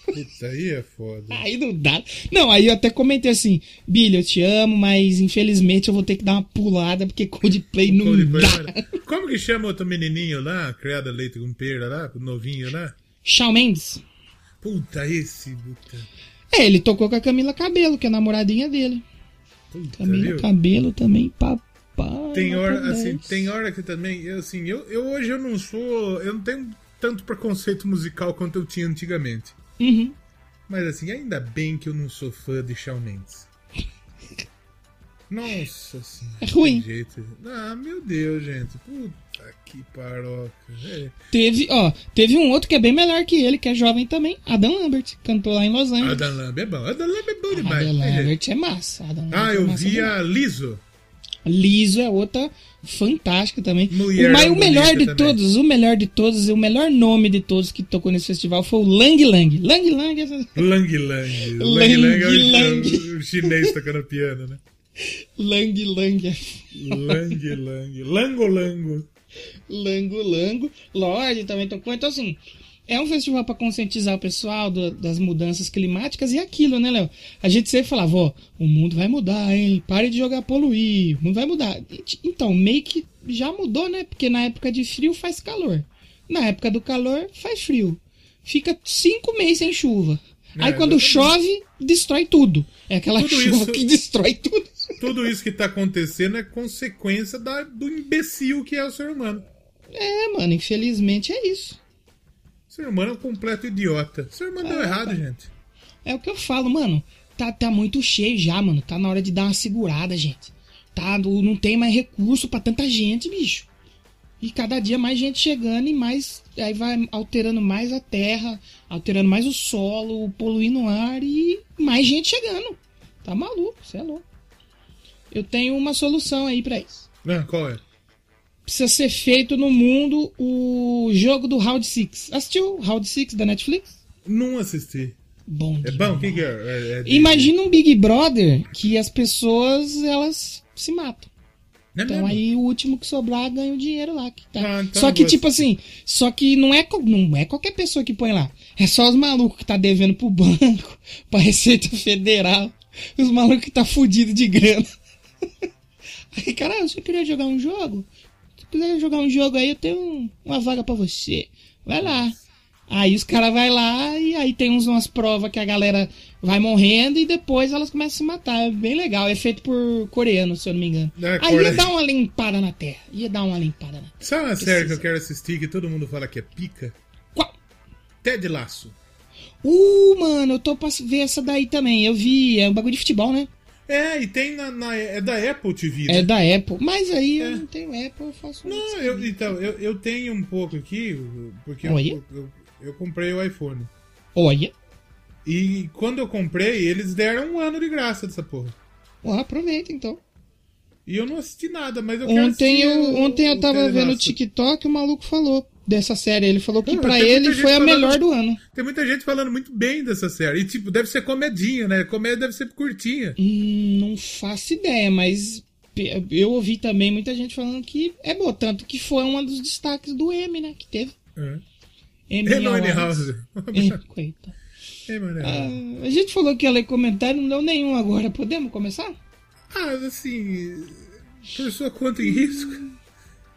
Putz, aí é foda. aí não dá. Não, aí eu até comentei assim, Billie, eu te amo, mas infelizmente eu vou ter que dar uma pulada, porque Coldplay não Coldplay, dá. Como que chama outro menininho lá, criado leite com pera lá, novinho lá? Shawn Mendes. Puta, esse, puta. É, ele tocou com a Camila Cabelo, que é a namoradinha dele. Puta, Camila viu? Cabelo também, papai. Tem hora, assim, 10. tem hora que também, eu, assim, eu, eu hoje eu não sou, eu não tenho tanto preconceito musical quanto eu tinha antigamente. Uhum. Mas assim, ainda bem que eu não sou fã de Shawn Mendes. Nossa senhora. É ruim. Jeito. Ah, meu Deus, gente. Puta que paroca. É. Teve, ó, teve um outro que é bem melhor que ele, que é jovem também, Adam Lambert, cantou lá em Los Angeles. Adam Lamb é bom. Adam Lamb é bom demais. Adam jeito. Lambert é massa. Adam Ah, Lambert é eu massa vi a Liso. Liso é outra fantástica também. Mulher mas o melhor de também. todos, o melhor de todos, o melhor nome de todos que tocou nesse festival foi o Lang Lang. Lang Lang é Lang Lang. Lang Lang Lang é o, Lang. o chinês tocando piano, né? Lang Lang. é Lang Lang. Lango Lango. Lango Lango. Lorde também tocou. Então, assim, é um festival para conscientizar o pessoal do- das mudanças climáticas e aquilo, né, Léo? A gente sempre falava, ó, o mundo vai mudar, hein? Pare de jogar poluir, o mundo vai mudar. Então, meio que já mudou, né? Porque na época de frio faz calor. Na época do calor faz frio. Fica cinco meses sem chuva. Aí É, quando exatamente. chove, destrói tudo. É aquela Tudo chuva isso- que destrói tudo. Tudo isso que tá acontecendo é consequência da, do imbecil que é o ser humano. É, mano, infelizmente é isso. Ser humano é um completo idiota. Ser humano deu Ah, errado, tá. gente. É o que eu falo, mano. Tá, tá muito cheio já, mano. Tá na hora de dar uma segurada, gente. Tá, não não tem mais recurso pra tanta gente, bicho. E cada dia mais gente chegando e mais. Aí vai alterando mais a terra, alterando mais o solo, poluindo o ar e mais gente chegando. Tá maluco, você é louco. Eu tenho uma solução aí pra isso. Ah, qual é? Precisa ser feito no mundo o jogo do Round 6. Assistiu o Round 6 da Netflix? Não assisti. Bom É bom? Que, que é? É- é de- Imagina um Big Brother que as pessoas elas se matam. É Então mesmo? aí o último que sobrar ganha o dinheiro lá. Que tá. Ah, então só eu que tipo assim, só que não é, não é qualquer pessoa que põe lá. É só os malucos que tá devendo pro banco, pra Receita Federal. Os malucos que tá fudido de grana. Aí, cara, você queria jogar um jogo? Se quiser jogar um jogo aí, eu tenho um- uma vaga pra você. Vai lá. Aí os caras vai lá e aí tem uns, umas provas que a galera vai morrendo e depois elas começam a se matar. É bem legal. É feito por coreano, se eu não me engano. É, aí ia dar uma limpada na terra. Ia dar uma limpada na terra. Sabe uma série que eu quero assistir que todo mundo fala que é pica? Qual? Ted Laço. Uh, mano, eu tô pra ver essa daí também. Eu vi, é um bagulho de futebol, né? É, e tem na, na- é da Apple TV. É né? da Apple. Mas aí eu não tenho Apple, eu faço. Não, eu, então, eu, eu tenho um pouco aqui, porque eu, eu, eu comprei o iPhone. Olha. E quando eu comprei, eles deram um ano de graça dessa porra. Ó, aproveita então. E eu não assisti nada, mas eu quero Ontem assistir eu, o- ontem eu o tava Ted vendo o. TikTok e o maluco falou dessa série. Ele falou que muita ele foi a falando- melhor do ano. Tem muita gente falando muito bem dessa série. E, tipo, deve ser comedinha, né? Comédia deve ser curtinha. Hum, não faço ideia, mas eu ouvi também muita gente falando que é boa. Tanto que foi um dos destaques do M, né? Que teve. É. M. House. É, coitado. House. Ah, a gente falou que ia ler comentário, não deu nenhum agora. Podemos começar? Ah, assim, por sua conta e risco.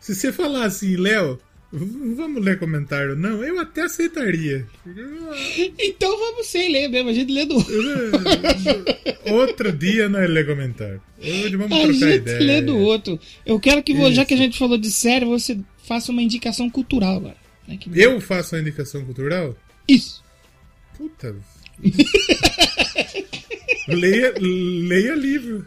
Se você falar assim, Léo, Vamos ler comentário, não? Eu até aceitaria. Então vamos sem ler mesmo, a gente lê do Outro dia nós lê comentário. Hoje vamos A trocar gente ideia. lê do outro. Eu quero que, vo- já Isso. que a gente falou de série, você faça uma indicação cultural agora. né, que- Eu faço a indicação cultural? Isso. Puta. leia, leia livro.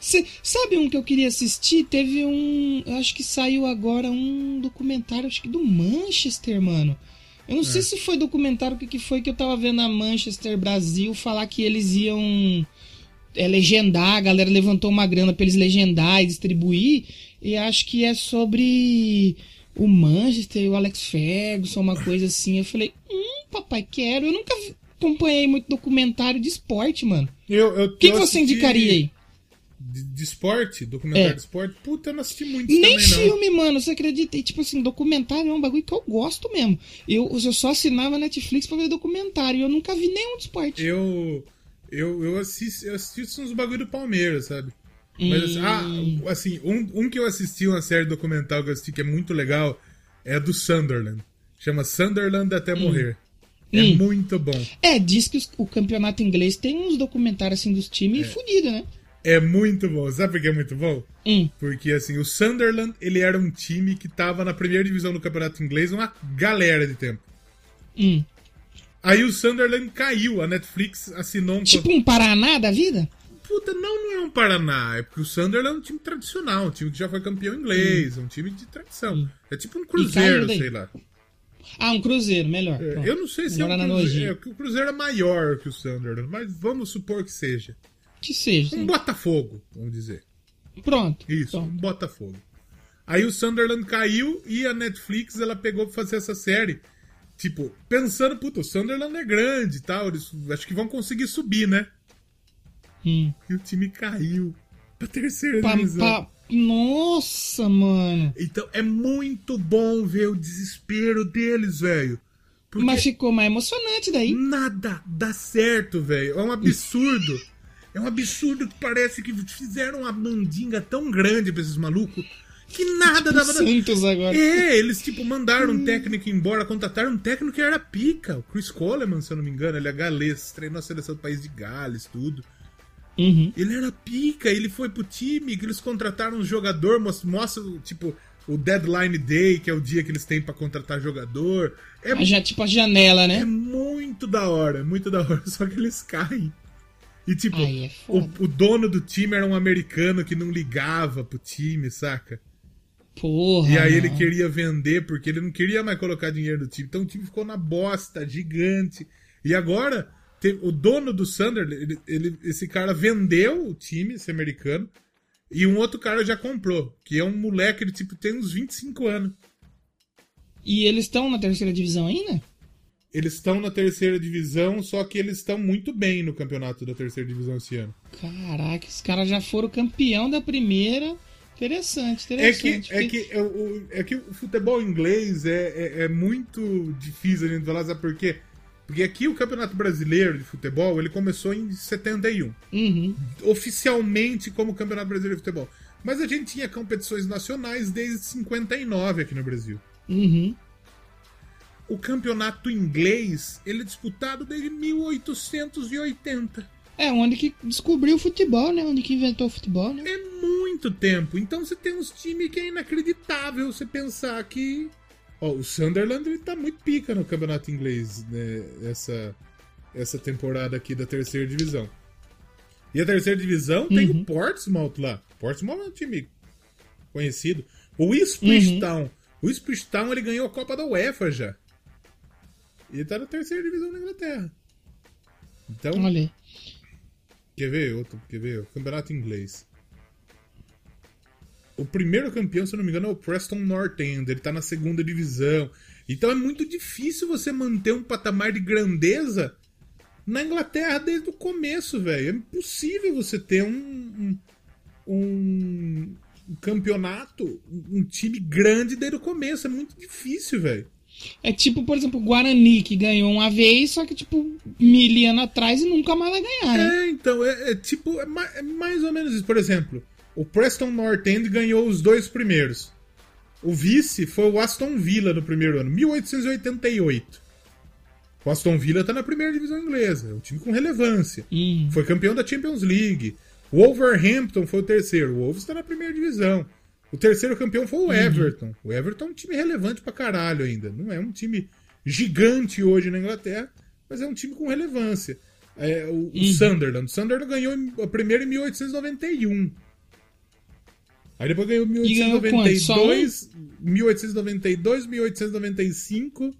Cê, sabe um que eu queria assistir? Teve um. Eu acho que saiu agora um documentário, acho que do Manchester, mano. Eu não É. sei se foi documentário, o que, que foi que eu tava vendo a Manchester Brasil falar que eles iam é, legendar, a galera levantou uma grana pra eles legendar e distribuir. E acho que é sobre o Manchester e o Alex Ferguson, uma coisa assim. Eu falei, hum, papai, quero. Eu nunca acompanhei muito documentário de esporte, mano. Eu, eu, O que, eu que você assisti indicaria aí? De, de esporte? Documentário É. de esporte? Puta, eu não assisti muito Nem também, não. filme, mano, você acredita? E, tipo assim, documentário é um bagulho que eu gosto mesmo. Eu, eu só assinava Netflix pra ver documentário e eu nunca vi nenhum de esporte. Eu, eu, eu, assisto, eu assisto uns bagulho do Palmeiras, sabe? Mas assim, Hum. ah, assim, um, um que eu assisti, uma série documental que eu assisti que é muito legal, é do Sunderland. Chama Sunderland até morrer. É Hum. muito bom. É, diz que os- o campeonato inglês tem uns documentários assim dos times fudidos, né? É muito bom. Sabe por que é muito bom? Hum. Porque assim, o Sunderland, ele era um time que tava na primeira divisão do campeonato inglês uma galera de tempo. Hum. Aí o Sunderland caiu, a Netflix assinou um Tipo um Paraná da vida? Puta, não, não é um Paraná. É porque o Sunderland é um time tradicional, um time que já foi campeão inglês, um time de tradição. É tipo um cruzeiro, sei lá. Ah, um cruzeiro, melhor. Pronto. Eu não sei se é um cruzeiro. É, que o cruzeiro é maior que o Sunderland, mas vamos supor que seja. Que seja. Um sim. Botafogo, vamos dizer. Pronto. Isso, um Botafogo. Aí o Sunderland caiu e a Netflix ela pegou pra fazer essa série. Tipo, pensando, puta, o Sunderland é grande e tal, eles acho que vão conseguir subir, né? Hum. E o time caiu pra terceira Pa- divisão. pa- Nossa, mano. Então é muito bom ver o desespero deles, velho. Mas ficou mais emocionante daí. nada dá certo, velho. É um absurdo. É um absurdo que parece que fizeram uma mandinga tão grande pra esses malucos que nada Tipo dava Santos agora. É, eles tipo mandaram um técnico embora, contrataram um técnico que era pica, o Chris Coleman, se eu não me engano, ele é galês, treinou a seleção do país de Gales, tudo. Uhum. Ele era pica, ele foi pro time, que eles contrataram um jogador, mos- mostra, tipo, o deadline day, que é o dia que eles têm pra contratar jogador. É, Já tipo a janela, é né? muito da hora, é muito da hora, só que eles caem. E tipo, Aí é o, o dono do time era um americano que não ligava pro time, saca? Porra. E aí ele queria vender porque ele não queria mais colocar dinheiro no time. Então o time ficou na bosta, gigante. E agora, o dono do Sunderland, ele, ele- esse cara vendeu o time, esse americano, e um outro cara já comprou, que é um moleque, ele tipo tem uns 25 anos. E eles estão na terceira divisão ainda? Eles estão na terceira divisão, só que eles estão muito bem no campeonato da terceira divisão esse ano. Caraca, os caras já foram campeão da primeira. Interessante, É que, interessante. é, que, é, o, é que o futebol inglês é, é, é muito difícil a gente falar, sabe por quê? Porque aqui o Campeonato Brasileiro de Futebol, ele começou em 71. Uhum. Oficialmente como Campeonato Brasileiro de Futebol. Mas a gente tinha competições nacionais desde 59 aqui no Brasil. Uhum. O campeonato inglês, ele é disputado desde 1880. É onde que descobriu o futebol, né? Onde que inventou o futebol, né? É muito tempo. Então você tem uns times que é inacreditável você pensar que. Ó, o Sunderland ele tá muito pica no campeonato inglês, né? Essa, essa temporada aqui da terceira divisão. E a terceira divisão tem o Portsmouth lá. Portsmouth é um time conhecido. O Ipswich Town. O Ipswich Town ele ganhou a Copa da UEFA já. E ele tá na terceira divisão da Inglaterra. Então, Olha. Quer ver outro? Quer ver? O campeonato inglês. O primeiro campeão, se eu não me engano, é o Preston North End. Ele tá na segunda divisão. Então é muito difícil você manter um patamar de grandeza na Inglaterra desde o começo, velho. É impossível você ter um, um- um campeonato, um time grande desde o começo. É muito difícil, velho. É tipo, por exemplo, o Guarani, que ganhou uma vez, só que, tipo, mil anos atrás e nunca mais vai ganhar, né? É, então, é, é tipo, é, ma- é mais ou menos isso. Por exemplo, o Preston North End ganhou os dois primeiros. O vice foi o Aston Villa no primeiro ano, 1888. O Aston Villa tá na primeira divisão inglesa, é um time com relevância. Uhum. Foi campeão da Champions League. O Wolverhampton foi o terceiro. O Wolves tá na primeira divisão. O terceiro campeão foi o Everton. O Everton é um time relevante pra caralho ainda. Não é um time gigante hoje na Inglaterra, mas é um time com relevância. É, o, o Sunderland. O Sunderland ganhou a primeira em 1891. Aí depois ganhou E ganhou quanto? Só um? 1892, 1892, 1895,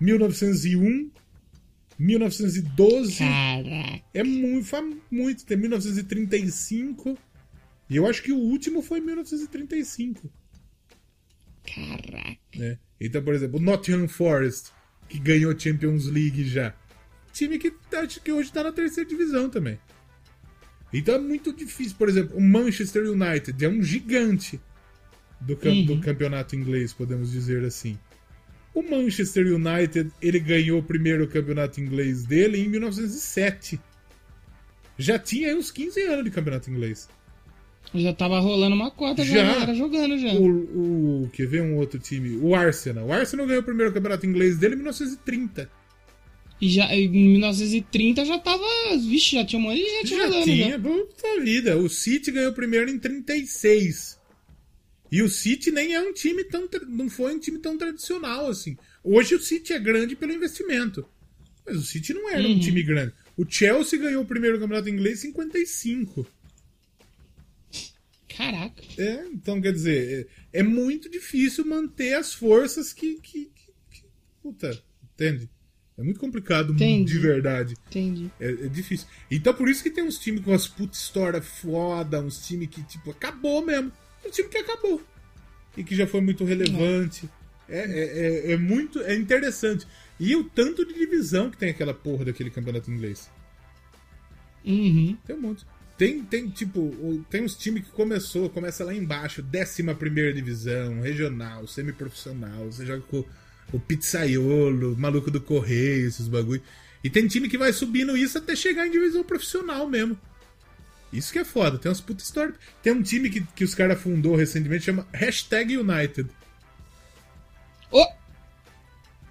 1901, 1912. Caraca. É muito, faz muito. Tem 1935. E eu acho que o último foi em 1935. Caraca. Né? Então, por exemplo, o Nottingham Forest, que ganhou a Champions League já. Time que acho que hoje tá na terceira divisão também. Então é muito difícil. Por exemplo, o Manchester United é um gigante do, cam- do campeonato inglês, podemos dizer assim. O Manchester United, ele ganhou o primeiro campeonato inglês dele em 1907. Já tinha aí uns 15 anos de campeonato inglês. Já tava rolando uma cota, já, galera jogando já. O, o, quer ver um outro time? O Arsenal. O Arsenal ganhou o primeiro campeonato inglês dele em 1930. E já, em 1930 já tava. Vixe, já tinha um monte de gente Já jogando. tinha, já. puta vida. O City ganhou o primeiro em 36. E o City nem é um time tão. Não foi um time tão tradicional assim. Hoje o City é grande pelo investimento. Mas o City não era um Uhum. time grande. O Chelsea ganhou o primeiro campeonato inglês em 55. Caraca. É, então quer dizer, é, é muito difícil manter as forças que. que, que- que- puta, entende? É muito complicado Entendi. de verdade. Entendi. É, é difícil. Então por isso que tem uns times com as puta história foda, uns times que, tipo, acabou mesmo. Um time que acabou. E que já foi muito relevante. É, é, é, é muito. É interessante. E o tanto de divisão que tem aquela porra daquele campeonato inglês. Uhum. Tem um monte. Tem, tem tipo, tem uns times que começou, começa lá embaixo, 11 primeira divisão, regional, semiprofissional, você joga com o pizzaiolo, maluco do correio, esses bagulho. E tem time que vai subindo isso até chegar em divisão profissional mesmo. Isso que é foda, tem umas puta histórias. Tem um time que, que os caras fundou recentemente, chama Hashtag United. Ô!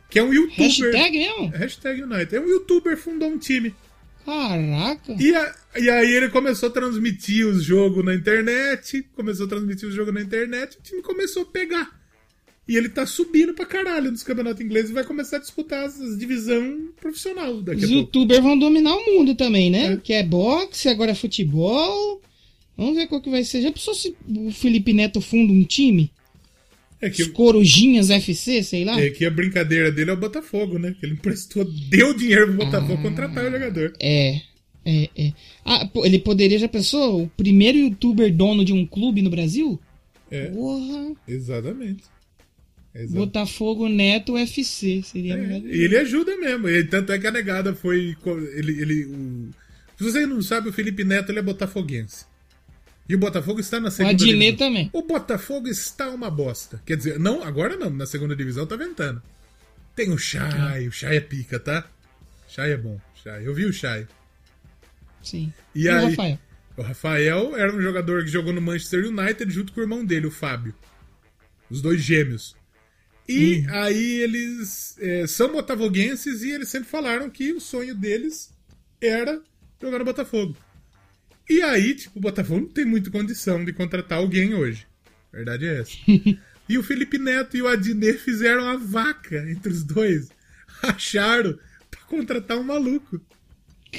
Que é um youtuber. Hashtag mesmo? Hashtag United. É um youtuber fundou um time. Caraca. E, a- e aí ele começou a transmitir os jogos na internet, começou a transmitir os jogos na internet, o time começou a pegar. E ele tá subindo pra caralho nos campeonatos ingleses e vai começar a disputar as, as divisão profissional daqui Os youtubers vão dominar o mundo também, né? Que é boxe, agora é futebol. Vamos ver qual que vai ser. Já pensou se o Felipe Neto funda um time? É que, Os Corujinhas FC, sei lá. é que a brincadeira dele é o Botafogo, né? Que ele emprestou, deu dinheiro pro Botafogo contratar o jogador. É, é, é. Ah, pô, ele poderia, já pensou? O primeiro youtuber dono de um clube no Brasil? É, Porra. exatamente. Exato. Botafogo Neto UFC. Seria É, melhor. ele ajuda mesmo. E tanto é que a negada foi. Ele, ele, o- Se você não sabe, o Felipe Neto ele é botafoguense. E o Botafogo está na O segunda Adnet divisão. também. O Botafogo está uma bosta. Quer dizer, não, agora não, na segunda divisão tá ventando. Tem o Chay, o Chay é pica, tá? Chay é bom. Chay. Eu vi o Chay. Sim. E, E o aí, Rafael? o Rafael era um jogador que jogou no Manchester United junto com o irmão dele, o Fábio. Os dois gêmeos. E aí eles é, são botafoguenses e eles sempre falaram que o sonho deles era jogar no Botafogo. E aí, tipo, o Botafogo não tem muita condição de contratar alguém hoje. A verdade é essa. e o Felipe Neto e o Adnet fizeram a vaca entre os dois. Acharam pra contratar um maluco.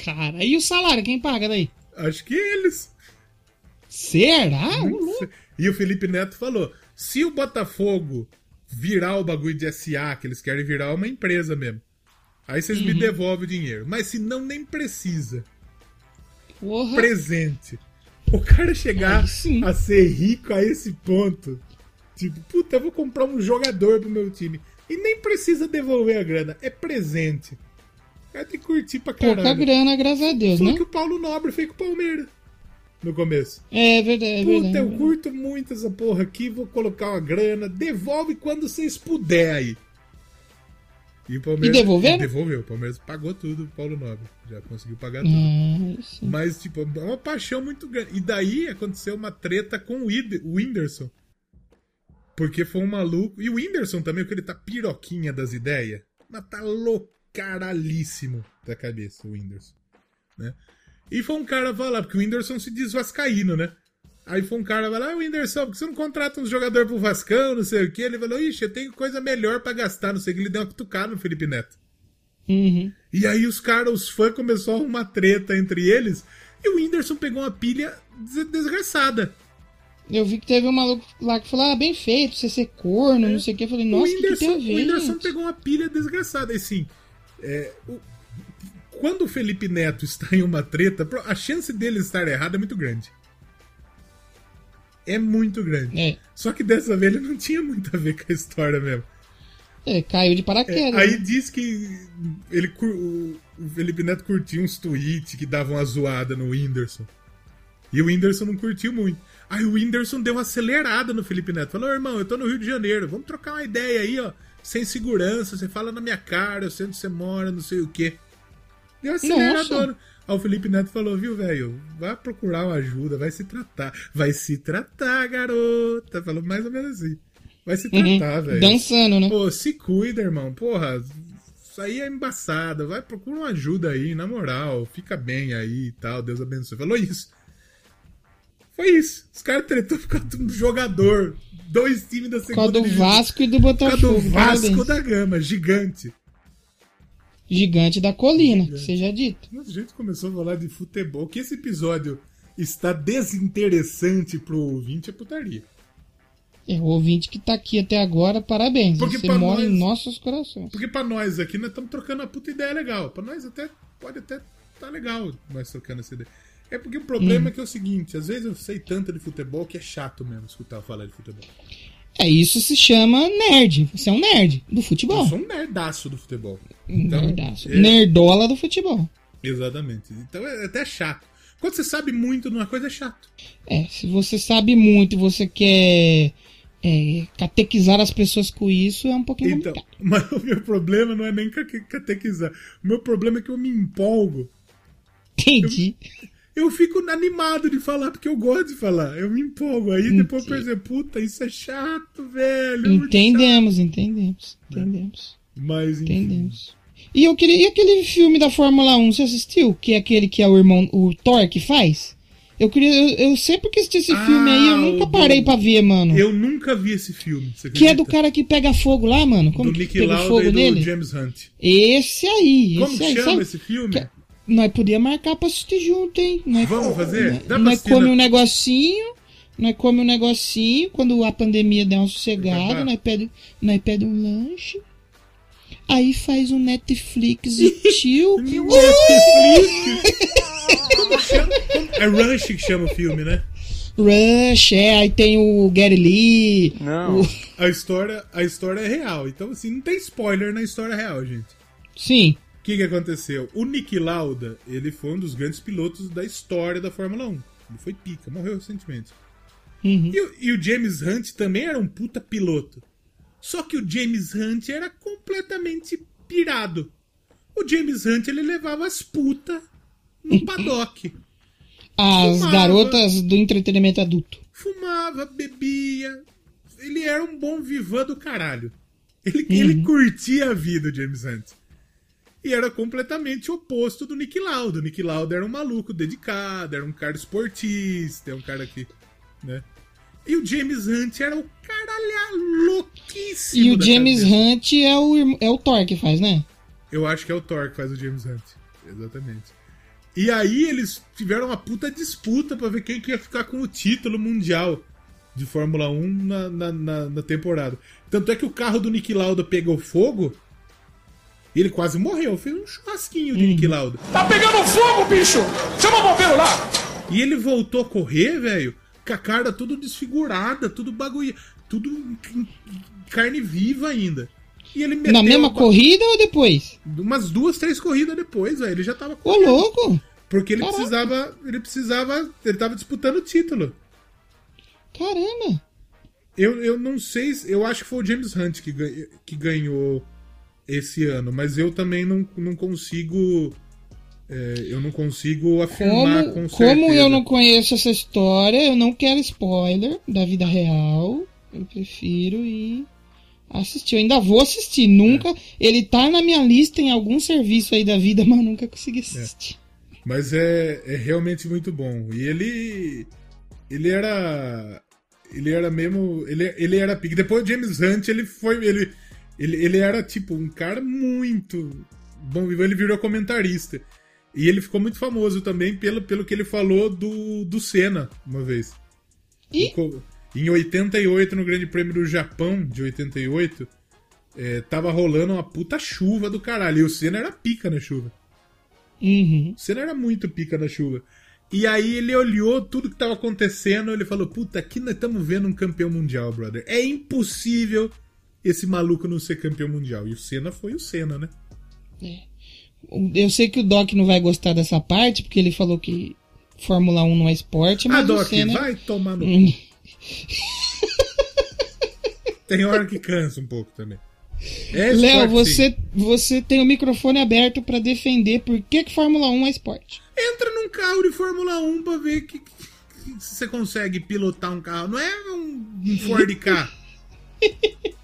Cara, e o salário? Quem paga daí? Acho que eles. Será? Sei. E o Felipe Neto falou: se o Botafogo virar o bagulho de SA, que eles querem virar uma empresa mesmo, aí vocês Uhum. me devolvem o dinheiro. Mas se não, nem precisa. Porra. Presente. O cara chegar a ser rico a esse ponto. Tipo, puta, eu vou comprar um jogador pro meu time. E nem precisa devolver a grana. É presente. O cara tem que curtir pra Pouca caralho. grana, graças a Deus, o né? que o Paulo Nobre fez com o Palmeiras. No começo. É verdade, é Puta, verdade. eu curto muito essa porra aqui, vou colocar uma grana, devolve quando vocês puder aí. E, o Palmeiras, E devolveram? Devolveu, o Palmeiras pagou tudo pro Paulo Nobre, já conseguiu pagar tudo. Sim. Mas, tipo, é uma paixão muito grande. E daí aconteceu uma treta com o Id- o Whindersson. Porque foi um maluco. E o Whindersson também, porque ele tá piroquinha das ideias. Mas tá loucaralíssimo da cabeça, o Whindersson. Né? E foi um cara falar, porque o Whindersson se diz vascaíno, né? Aí foi um cara falar, ah, Whindersson, por que você não contrata uns jogadores pro Vascão, não sei o que? Ele falou, ixi, eu tenho coisa melhor pra gastar, não sei o que. Ele deu uma cutucada no Felipe Neto. Uhum. E aí os caras, os fãs, começou a arrumar treta entre eles. E o Whindersson pegou uma pilha des- desgraçada. Eu vi que teve um maluco lá que falou, ah, bem feito, você ser corno, não sei o que. Eu falei, nossa, o que, que Whindersson, tem a o? Whindersson pegou uma pilha desgraçada. E assim, é, o- quando o Felipe Neto está em uma treta, a chance dele estar errado é muito grande. É muito grande. É, Só que dessa vez ele não tinha muito a ver com a história mesmo. é, caiu de É, paraquedas. aí né? diz que ele, o Felipe Neto curtiu uns tweets que davam uma zoada no Whindersson. E o Whindersson não curtiu muito. Aí o Whindersson deu uma acelerada no Felipe Neto. Falou, irmão, eu tô no Rio de Janeiro, vamos trocar uma ideia aí, ó. Sem segurança, você fala na minha cara, eu sei onde você mora, não sei o quê. Deu uma aceleradora. Aí o Felipe Neto falou, viu, velho, vai procurar uma ajuda, vai se tratar. Vai se tratar, garota. Falou mais ou menos assim. Vai se Uhum. tratar, velho. Dançando, né? Pô, se cuida, irmão. Porra, isso aí é embaçado. Vai, procura uma ajuda aí, na moral. Fica bem aí e tal. Deus abençoe. Falou isso. Foi isso. Os caras tretou por causa de um jogador. Dois times da Por segunda do divisão. Vasco e do Por Botafogo. do Vasco da Gama, gigante. Gigante da colina, que seja dito. Mas a gente começou a falar de futebol. Que esse episódio está desinteressante pro ouvinte é putaria. É, o ouvinte que tá aqui até agora, parabéns. Porque Você mora nós- em nossos corações. Porque pra nós aqui, nós estamos trocando uma puta ideia legal. Pra nós até pode até tá legal nós trocando essa ideia. É porque o problema é que é o seguinte, às vezes eu sei tanto de futebol que é chato mesmo escutar falar de futebol. É, isso se chama nerd. Você é um nerd do futebol. Eu sou um nerdaço do futebol. Então, nerdaço. é- Nerdola do futebol. Exatamente. Então é até chato. Quando você sabe muito numa coisa é chato. É, se você sabe muito e você quer é, catequizar as pessoas com isso, é um pouquinho Então, complicado. mas o meu problema não é nem ca- catequizar. O meu problema é que eu me empolgo. Entendi. Eu fico animado de falar porque eu gosto de falar. Eu me empolgo. Aí depois eu percebo, puta, isso é chato, velho. é muito Entendemos, entendemos. Entendemos. Mas, enfim. Entendemos. E eu queria. E aquele filme da Fórmula 1, você assistiu? Que é aquele que é o irmão, o Thor que faz? Eu queria. Eu, eu sempre quis assistir esse Ah, filme aí, eu o nunca do- parei pra ver, mano. Eu nunca vi esse filme. Você Que é do cara que pega fogo lá, mano. Como do que Nick pega Lauda fogo e do nele? James Hunt. Esse aí. Como esse aí, chama sabe? esse filme? Que- Nós podíamos marcar pra assistir junto, hein? Nós, Vamos fazer? Dá pra nós assistir come um negocinho, nós come um negocinho, quando a pandemia der uma sossegada, Acabar. nós pede, nós pede um lanche. Aí faz um Netflix e tio. Netflix. É Rush que chama o filme, né? Rush, é, aí tem o Gary Lee. Não. o- A história, a história é real. Então, assim, não tem spoiler na história real, gente. Sim. O que, que aconteceu? O Nick Lauda, ele foi um dos grandes pilotos da história da Fórmula 1. Ele foi pica, morreu recentemente. Uhum. E, o- e o James Hunt também era um puta piloto. Só que o James Hunt era completamente pirado. O James Hunt, ele levava as putas no paddock. As Fumava. garotas do entretenimento adulto. Fumava, bebia. Ele era um bom vivan do caralho. Ele, Uhum. ele curtia a vida, o James Hunt. E era completamente oposto do Nick Lauda. O Nick Lauda era um maluco dedicado, era um cara esportista, é um cara que. né? E o James Hunt era o caralho louquíssimo. E o James cabeça. Hunt é o, é o Thor que faz, né? Eu acho que é o Thor que faz o James Hunt. Exatamente. E aí eles tiveram uma puta disputa pra ver quem que ia ficar com o título mundial de Fórmula 1 na, na, na- na temporada. Tanto é que o carro do Nick Lauda pegou fogo ele quase morreu. Fez um churrasquinho de Nick Lauda. Tá pegando fogo, bicho! Chama o bombeiro lá! E ele voltou a correr, velho, com a cara tudo desfigurada, tudo bagulho, tudo carne viva ainda. E ele meteu Na mesma a ba- corrida ou depois? umas duas, três corridas depois, velho, ele já tava Ô, louco! Porque ele Caraca. precisava. Ele precisava. Ele tava disputando o título. Caramba! Eu, eu não sei. se- Eu acho que foi o James Hunt que, que ganhou esse ano, mas eu também não, não consigo. é, eu não consigo afirmar Como, com como certeza. eu não conheço essa história, eu não quero spoiler da vida real. Eu prefiro ir assistir. Eu ainda vou assistir. Nunca. Ele tá na minha lista em algum serviço aí da vida, mas nunca consegui assistir. Mas é, é realmente muito bom. E ele. Ele era. Ele era mesmo. Ele, ele era pique. Depois o James Hunt, ele foi. Ele, ele, ele era tipo um cara muito. Bom, ele virou comentarista. E ele ficou muito famoso também pelo, pelo que ele falou do, do Senna uma vez. E? Em 88, no Grande Prêmio do Japão, de 88, é, tava rolando uma puta chuva do caralho. E o Senna era pica na chuva. Uhum. O Senna era muito pica na chuva. E aí ele olhou tudo que tava acontecendo, ele falou: Puta, aqui nós estamos vendo um campeão mundial, brother. É impossível esse maluco não ser campeão mundial. E o Senna foi o Senna, né? Eu sei que o Doc não vai gostar dessa parte, porque ele falou que Fórmula 1 não é esporte, mas ah, o Doc, Senna... vai tomar no. Hum. Tem hora que cansa um pouco também. É Léo, sim. você, você tem o microfone aberto pra defender por que, que Fórmula 1 é esporte. Entra num carro de Fórmula 1 pra ver que se você consegue pilotar um carro. Não é um, um Ford K.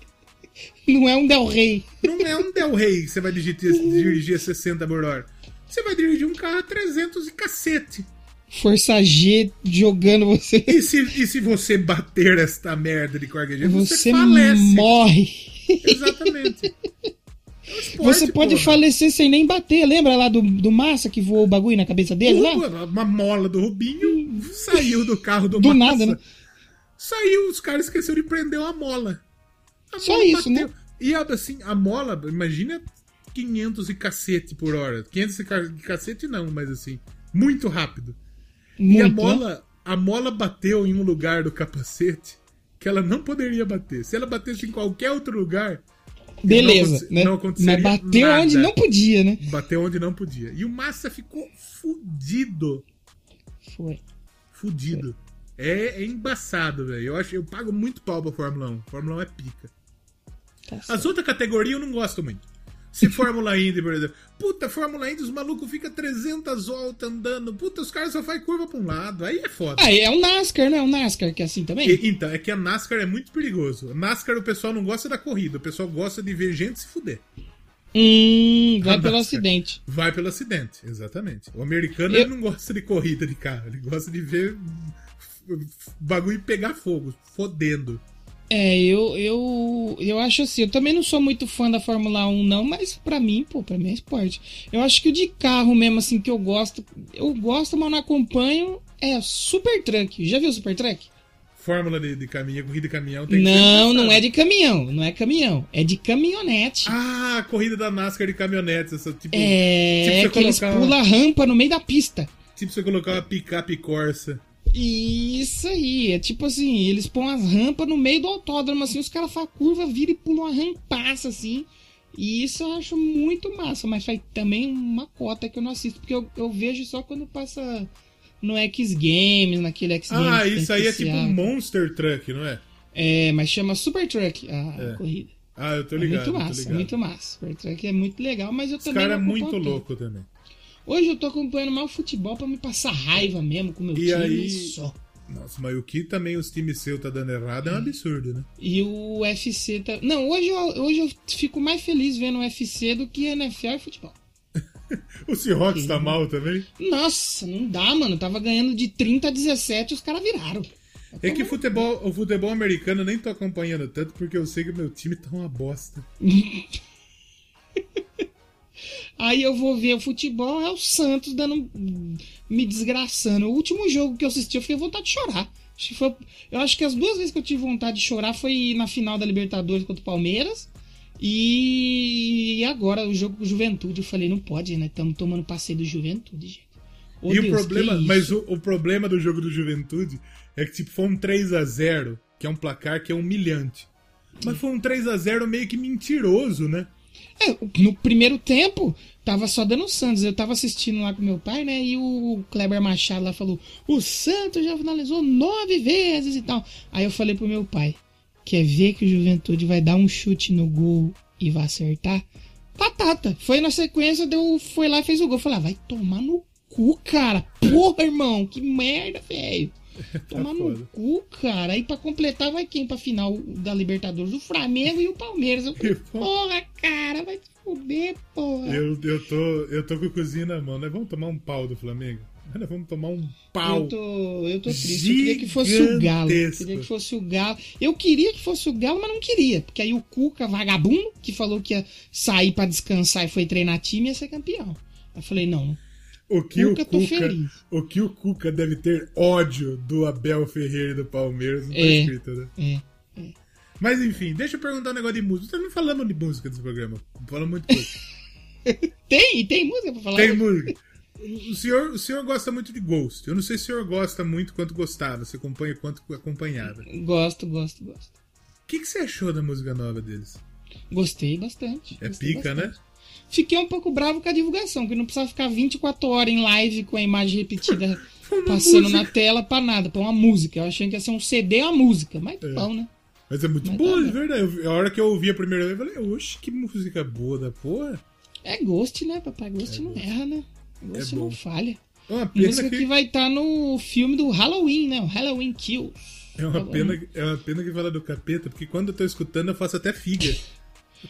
Não é um Del Rey. Não é um Del Rey que você vai dirigir, dirigir a 60 por hora. Você vai dirigir um carro a 300 e cacete. Força G jogando você. E se, e se você bater esta merda de qualquer jeito, você, Você falece. morre. Exatamente. É esporte, Você pode porra. falecer sem nem bater. Lembra lá do, do Massa que voou o bagulho na cabeça dele lá? Uma, mola do Rubinho saiu do carro do, Do Massa. nada, né? Saiu, os caras esqueceram de prender uma mola. A Só isso, né? E assim, a mola, imagina 500 e cacete por hora. 500 e ca- cacete não, mas assim, muito rápido. e a Muito, né? mola, a mola bateu em um lugar do capacete que ela não poderia bater. Se ela batesse em qualquer outro lugar, Beleza, não né? não aconteceria Mas bateu nada. onde não podia, né? bateu onde não podia. E o Massa ficou fudido. Foi. Fudido. É, é embaçado, velho. Eu acho, eu pago muito pau pra Fórmula 1. Fórmula 1 é pica. Tá As outras categorias eu não gosto muito. Se Fórmula Indy, por exemplo. Puta, Fórmula Indy, os malucos ficam 300 voltas andando. Puta, os caras só fazem curva pra um lado. Aí é foda. Ah, é o NASCAR, né? O NASCAR que é assim também. E- então, é que a NASCAR é muito perigoso. A NASCAR o pessoal não gosta da corrida, o pessoal gosta de ver gente se fuder. Hum, vai pelo acidente. Vai pelo acidente, exatamente. O americano Eu- ele não gosta de corrida de carro, ele gosta de ver bagulho pegar fogo, fodendo. É, eu, eu, eu acho assim, eu também não sou muito fã da Fórmula 1 não, mas pra mim, pô, pra mim é esporte. Eu acho que o de carro mesmo, assim, que eu gosto, eu gosto, mas não acompanho, é Super Truck. Já viu o Super Truck? Fórmula de, de caminhão, corrida de caminhão tem Não, não é de caminhão, não é caminhão, é de caminhonete. Ah, corrida da NASCAR de caminhonetes, essa tipo. é, tipo que eles pulam a rampa no meio da pista. Tipo você colocar uma picape Corsa. Isso aí, é tipo assim, eles põem as rampas no meio do autódromo, assim, os caras fazem curva, viram e pulam uma rampaça, assim. E isso eu acho muito massa, mas faz também uma cota que eu não assisto, porque eu, eu vejo só quando passa no X Games, naquele X Games. Ah, isso aí é tipo um Monster Truck, não é? É, mas chama Super Truck a É. corrida. Ah, eu tô É ligado. muito tô massa, ligado. muito massa. Super Truck é muito legal, mas eu Os também. caras é não muito louco também. Hoje eu tô acompanhando mal futebol pra me passar raiva mesmo com o meu E time aí- só. Nossa, mas o que também os times seus tá dando errado é um absurdo, né? E o UFC tá. Não, hoje eu, hoje eu fico mais feliz vendo o UFC do que NFL e futebol. O Seahawks tá mal também? Nossa, não dá, mano. Tava ganhando de 30 a 17 os caras viraram. É que futebol, o futebol americano eu nem tô acompanhando tanto porque eu sei que meu time tá uma bosta. Aí eu vou ver o futebol, é o Santos dando. me desgraçando. O último jogo que eu assisti, eu fiquei vontade de chorar. Acho que foi- eu acho que as duas vezes que eu tive vontade de chorar foi na final da Libertadores contra o Palmeiras. E agora o jogo com o Juventude. Eu falei, não pode, né? Estamos tomando passeio do Juventude, gente. Ô, e o Deus, problema, que isso? mas o, o problema do jogo do Juventude é que tipo foi um 3 a 0, que é um placar que é humilhante. Mas foi um 3 a 0 meio que mentiroso, né? É, no primeiro tempo, tava só dando o Santos. Eu tava assistindo lá com meu pai, né? E o Kleber Machado lá falou: o Santos já finalizou nove vezes e tal. Aí eu falei pro meu pai: quer ver que o Juventude vai dar um chute no gol e vai acertar? Batata. Foi na sequência, deu, foi lá e fez o gol. Eu falei: ah, vai tomar no cu, cara. Porra, irmão, que merda, velho. Tomar no cu, cara. Aí pra completar, vai quem pra final da Libertadores? O Flamengo e o Palmeiras. Eu, porra, cara, vai se fuder, porra. Eu, eu, tô, eu tô com o cozinho na mão, né? Vamos tomar um pau do Flamengo? Nós vamos tomar um pau. Eu tô, eu tô triste. Eu queria que fosse o Galo. Eu Gigantesco. queria que fosse o Galo. Eu queria que fosse o Galo, mas não queria. Porque aí o Cuca, vagabundo, que falou que ia sair pra descansar e foi treinar time, ia ser campeão. Eu falei, não. O que o Cuca, o que o Cuca deve ter ódio do Abel Ferreira e do Palmeiras, não tá É. escrito, né? É. Mas enfim, deixa eu perguntar um negócio de música. Não falamos de música desse programa. Falamos muito pouco. Tem, tem música pra falar? Tem música. O senhor, o senhor gosta muito de Ghost. Eu não sei se o senhor gosta muito quanto gostava. Você acompanha quanto acompanhava. O Gosto, gosto, gosto. que, que você achou da música nova deles? Gostei bastante. É gostei pica, bastante. né? Fiquei um pouco bravo com a divulgação, que não precisava ficar 24 horas em live com a imagem repetida passando na tela pra nada, pra uma música. Eu achei que ia ser um CD a música, mas tá bom, né? Mas é muito Mas boa, tá de bom. verdade. Eu- a hora que eu ouvi a primeira vez, eu falei, oxe, que música boa da porra. É Ghost, né, papai? Ghost não erra, né? Ghost É não falha. É uma pena Música que, que vai estar no filme do Halloween, né? O Halloween Kills. é uma pena, é uma pena que fala do capeta, porque quando eu tô escutando eu faço até figa.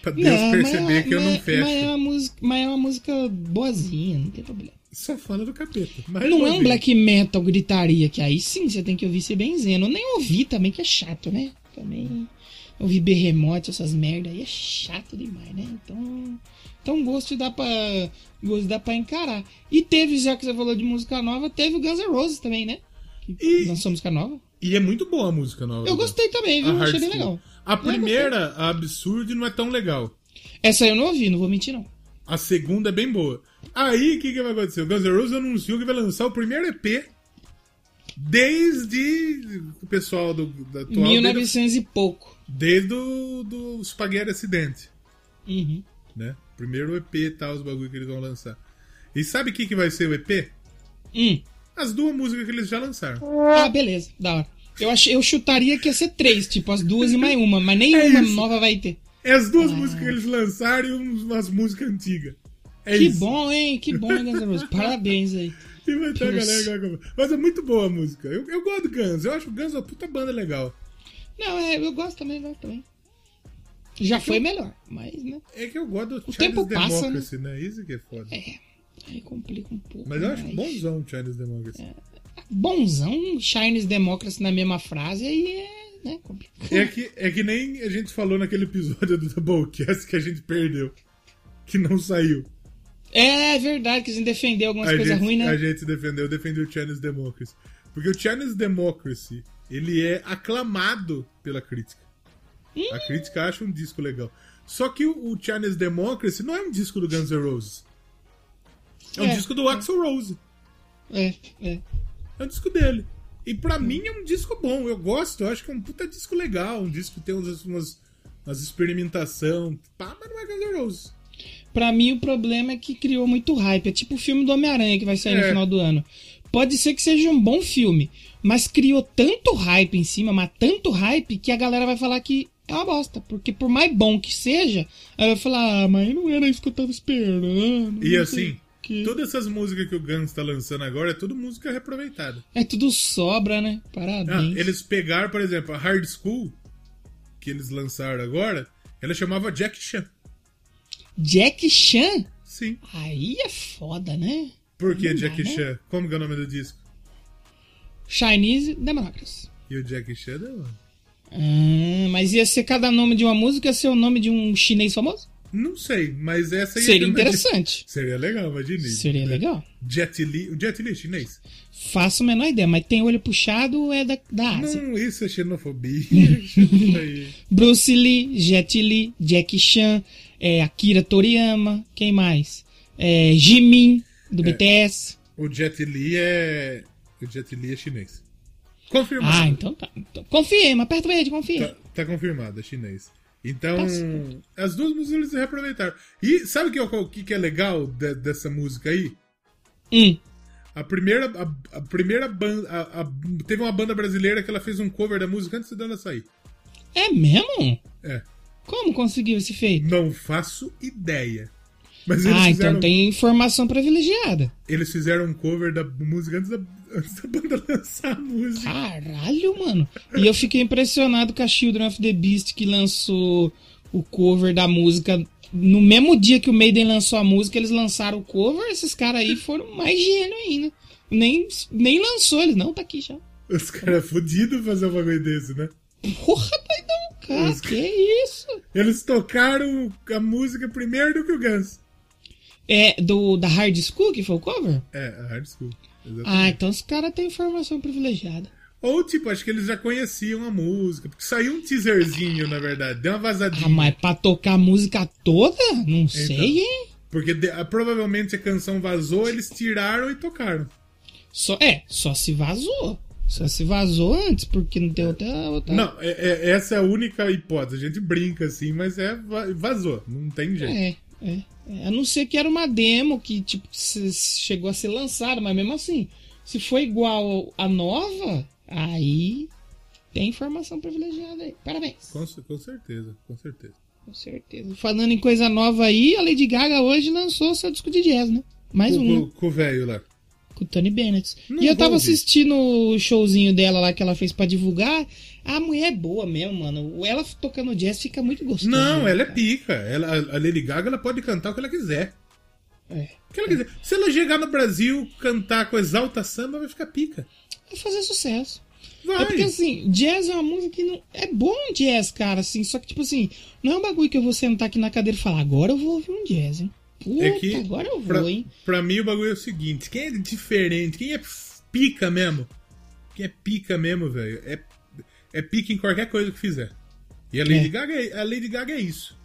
Pra Deus Não, perceber mas- que eu não mas- fecho. Mas é, uma música, mas é uma música boazinha, não tem problema. Só fala do capeta. Mas Não é um black metal gritaria, que aí sim você tem que ouvir se benzendo. Eu nem ouvi também, que é chato, né? Também ouvir berremote, essas merda aí é chato demais, né? Então, então gosto dá pra, gosto dá pra encarar. E teve, já que você falou de música nova, teve o Guns N' Roses também, né? Que E- lançou música nova. E é muito boa a música nova. Eu gostei também, viu? Achei bem legal. A primeira, a Absurd, não é tão legal. Essa eu não ouvi, não vou mentir não. A segunda é bem boa. Aí, o que, que vai acontecer? O Guns N' Roses anunciou que vai lançar o primeiro EP desde o pessoal do, da atual... 1900 e pouco. Desde o do Spaghetti Acidente, Uhum. né? Primeiro EP e tal, os bagulho que eles vão lançar. E sabe o que, que vai ser o EP? Hum. As duas músicas que eles já lançaram. Ah, beleza, da hora. Eu, ach, eu chutaria que ia ser três, tipo as duas e mais uma, mas nenhuma É nova vai ter. É as duas músicas que eles lançaram e umas músicas antigas. É que isso. bom, hein? Que bom, Guns N' Roses. Parabéns aí. E vai ter a galera. Mas é muito boa a música. Eu, eu gosto do Guns. Eu acho o Guns uma puta banda legal. Não, é, eu gosto também, gosto também. Já foi melhor, mas, né? É que eu gosto do O Chinese tempo passa, Democracy, né? Isso que é foda. É. Aí complica um pouco. Mas eu acho mais. bonzão o Chinese Democracy. Bonzão, Chinese Democracy na mesma frase, aí é, né? Complicado. É. que, é que nem a gente falou naquele episódio do Doublecast que a gente perdeu. Que não saiu. É verdade que a gente defendeu algumas coisas ruins, né? A gente defendeu, eu defendi o Chinese Democracy. Porque o Chinese Democracy, ele é aclamado pela crítica. A crítica acha um disco legal. Só que o, Chinese Democracy não é um disco do Guns N' Roses. É um É, disco do Axl Rose. É, é. É um disco dele. E pra mim é um disco bom. Eu gosto, eu acho que é um puta disco legal. Um disco que tem umas, umas, umas experimentação. Pá, mas não é Guns N' Roses. Pra mim, o problema é que criou muito hype. É tipo o filme do Homem-Aranha que vai sair no É. final do ano. Pode ser que seja um bom filme, mas criou tanto hype em cima, mas tanto hype, que a galera vai falar que é uma bosta. Porque por mais bom que seja, ela vai falar, ah, mas não era isso que eu tava esperando. E não sei quê." todas essas músicas que o Guns tá lançando agora é tudo música reaproveitada. É tudo sobra, né? Ah, Parabéns. eles pegaram, por exemplo, a Hard School, que eles lançaram agora, ela chamava Jack Chan. Jack Chan? Sim. Aí é foda, né? Por que Não dá, Jack né? Chan? Como que é o nome do disco? Chinese Democracy. E o Jack Chan é mano. Ah, mas ia ser cada nome de uma música, ia ser o nome de um chinês famoso? Não sei, mas essa aí Seria é interessante. Seria legal, imagine. Seria legal. Jet Li, o Jet Li é chinês? Faço a menor ideia, mas tem olho puxado é da, da Ásia. Não, isso é xenofobia. Bruce Lee, Jet Li, Jack Chan, é, Akira Toriyama, quem mais? É, Jimin, do BTS. o Jet Li é. O Jet Li é chinês. Confirmado. Ah, então tá. Então, confiei, mas aperta o verde, confia. Tá, tá confirmado, é chinês. Então, certo. as duas músicas eles reaproveitaram. E sabe o que, é o que, que é legal de- dessa música aí? Hum. A primeira, a, a primeira banda. a- a- teve uma banda brasileira que ela fez um cover da música antes dela sair. É mesmo? É. Como conseguiu esse feito? Não faço ideia. Mas eles Ah, fizeram, então tem informação privilegiada. eles fizeram um cover da música antes da, antes da banda lançar a música. Caralho, mano. E eu fiquei impressionado com a Children of the Beast que lançou o cover da música. No mesmo dia que o Maiden lançou a música, eles lançaram o cover. Esses caras aí foram mais gênio ainda. Nem, nem lançou, eles não tá aqui já. Os caras fodidos fazer um bagulho desse, né? Porra, doidão, cara. Os Que isso? Eles tocaram a música primeiro do que o Guns. É do da Hard School que foi o cover? É, a Hard School. Exatamente. Ah, então os caras têm informação privilegiada. Ou, tipo, acho que eles já conheciam a música. Porque saiu um teaserzinho, na verdade. Deu uma vazadinha. Ah, mas pra tocar a música toda? Não sei, hein? Porque de- ah, provavelmente a canção vazou, eles tiraram e tocaram. Só, é, só se vazou. Só se vazou antes, porque não tem outra. outra... Não, é- é- essa é a única hipótese. A gente brinca assim, mas é va- vazou. Não tem jeito. É, é, é. A não ser que era uma demo que, tipo, chegou a ser lançada, mas mesmo assim, se for igual a nova, aí tem informação privilegiada aí. Parabéns. Com, com certeza, com certeza. Com certeza. Falando em coisa nova aí, a Lady Gaga hoje lançou seu disco de jazz, né? Mais Com- um, né? com- Com o velho lá. com o Tony Bennett. Não e eu tava ouvir. assistindo o showzinho dela lá que ela fez pra divulgar. A mulher é boa mesmo, mano. Ela tocando jazz fica muito gostoso. Não, né, ela é cara? pica. Ela, a Lady Gaga ela pode cantar o que ela quiser. É. O que ela quiser. Se ela chegar no Brasil cantar com exalta samba, vai ficar pica. Vai fazer sucesso. Vai. É porque assim, jazz é uma música que não. É bom jazz, cara, assim. Só que, tipo assim, não é um bagulho que eu vou sentar aqui na cadeira e falar, agora eu vou ouvir um jazz, hein? Puta, É que, agora eu vou, pra, hein? pra mim, o bagulho é o seguinte: quem é diferente, quem é pica mesmo, quem é pica mesmo, velho, é, é pica em qualquer coisa que fizer. E a Lady, É. Gaga, é, a Lady Gaga é isso.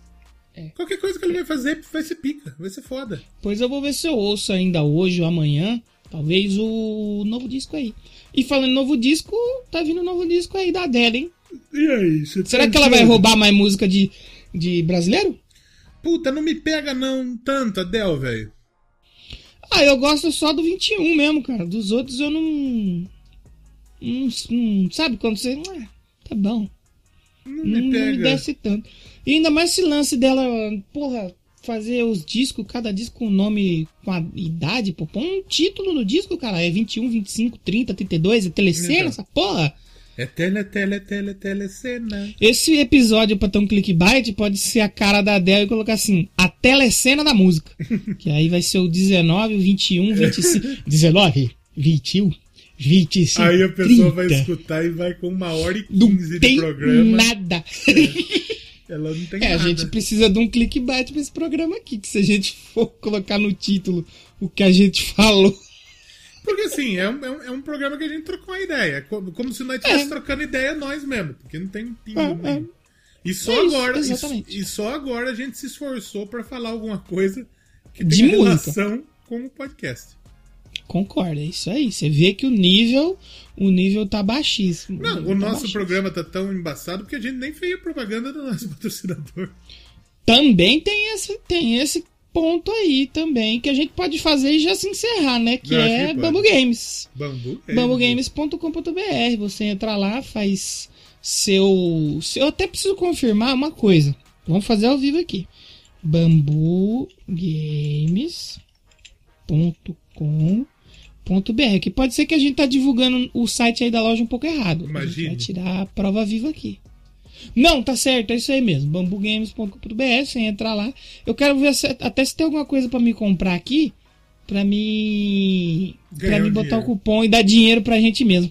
É. Qualquer coisa que ele vai fazer vai ser pica, vai ser foda. Pois eu vou ver se eu ouço ainda hoje ou amanhã. Talvez o novo disco aí. E falando novo disco, tá vindo um novo disco aí da Adele, hein? E aí, você Será tá que ela vai roubar mais música de, de brasileiro? Puta, não me pega não tanto, Adel, velho. Ah, eu gosto só do 21 mesmo, cara. Dos outros eu não. Não, não- sabe quando você. Tá bom. Não Não, me não me pega. desce tanto. E ainda mais esse lance dela, porra, fazer os discos, cada disco com nome, com a idade, pô. Põe um título no disco, cara. É 21, 25, 30, 32, é telecena, Então. essa porra. É tele, tele, tele, telecena. Esse episódio pra ter um clickbait pode ser a cara da Adele e colocar assim, a telecena da música. que aí vai ser o 19, o 21, 25. 19, 21, 25. Aí a pessoa 30. vai escutar e vai com uma hora e quinze de tem programa. nada. Ela não tem É, a nada. gente precisa de um clickbait pra esse programa aqui, que se a gente for colocar no título o que a gente falou. Porque assim, é um, é, um, é um programa que a gente trocou uma ideia. É como, como se nós estivéssemos trocando ideia nós mesmo. Porque não tem. É, nenhum. E só É isso, agora. e- exatamente. E, só agora a gente se esforçou pra falar alguma coisa que De tem música. relação com o podcast. Concorda, é isso aí. Você vê que o nível, o nível tá baixíssimo. Não, nível o tá nosso baixíssimo. programa tá tão embaçado porque a gente nem fez a propaganda do nosso patrocinador. Também tem esse, tem esse ponto aí também, que a gente pode fazer e já se encerrar, né? Que Não, é que. Bambu Games. Bambu. é, bambugames.com.br. Você entra lá, faz seu, seu. Eu até preciso confirmar uma coisa. Vamos fazer ao vivo aqui. bambugames.com.br. Que pode ser que a gente tá divulgando o site aí da loja um pouco errado. A gente Imagine. vai tirar a prova viva aqui. Não, tá certo, é isso aí mesmo. bambugames.com.br, você entra lá. Eu quero ver se- até se tem alguma coisa pra me comprar aqui, pra me para me botar dinheiro. o cupom e dar dinheiro pra gente mesmo.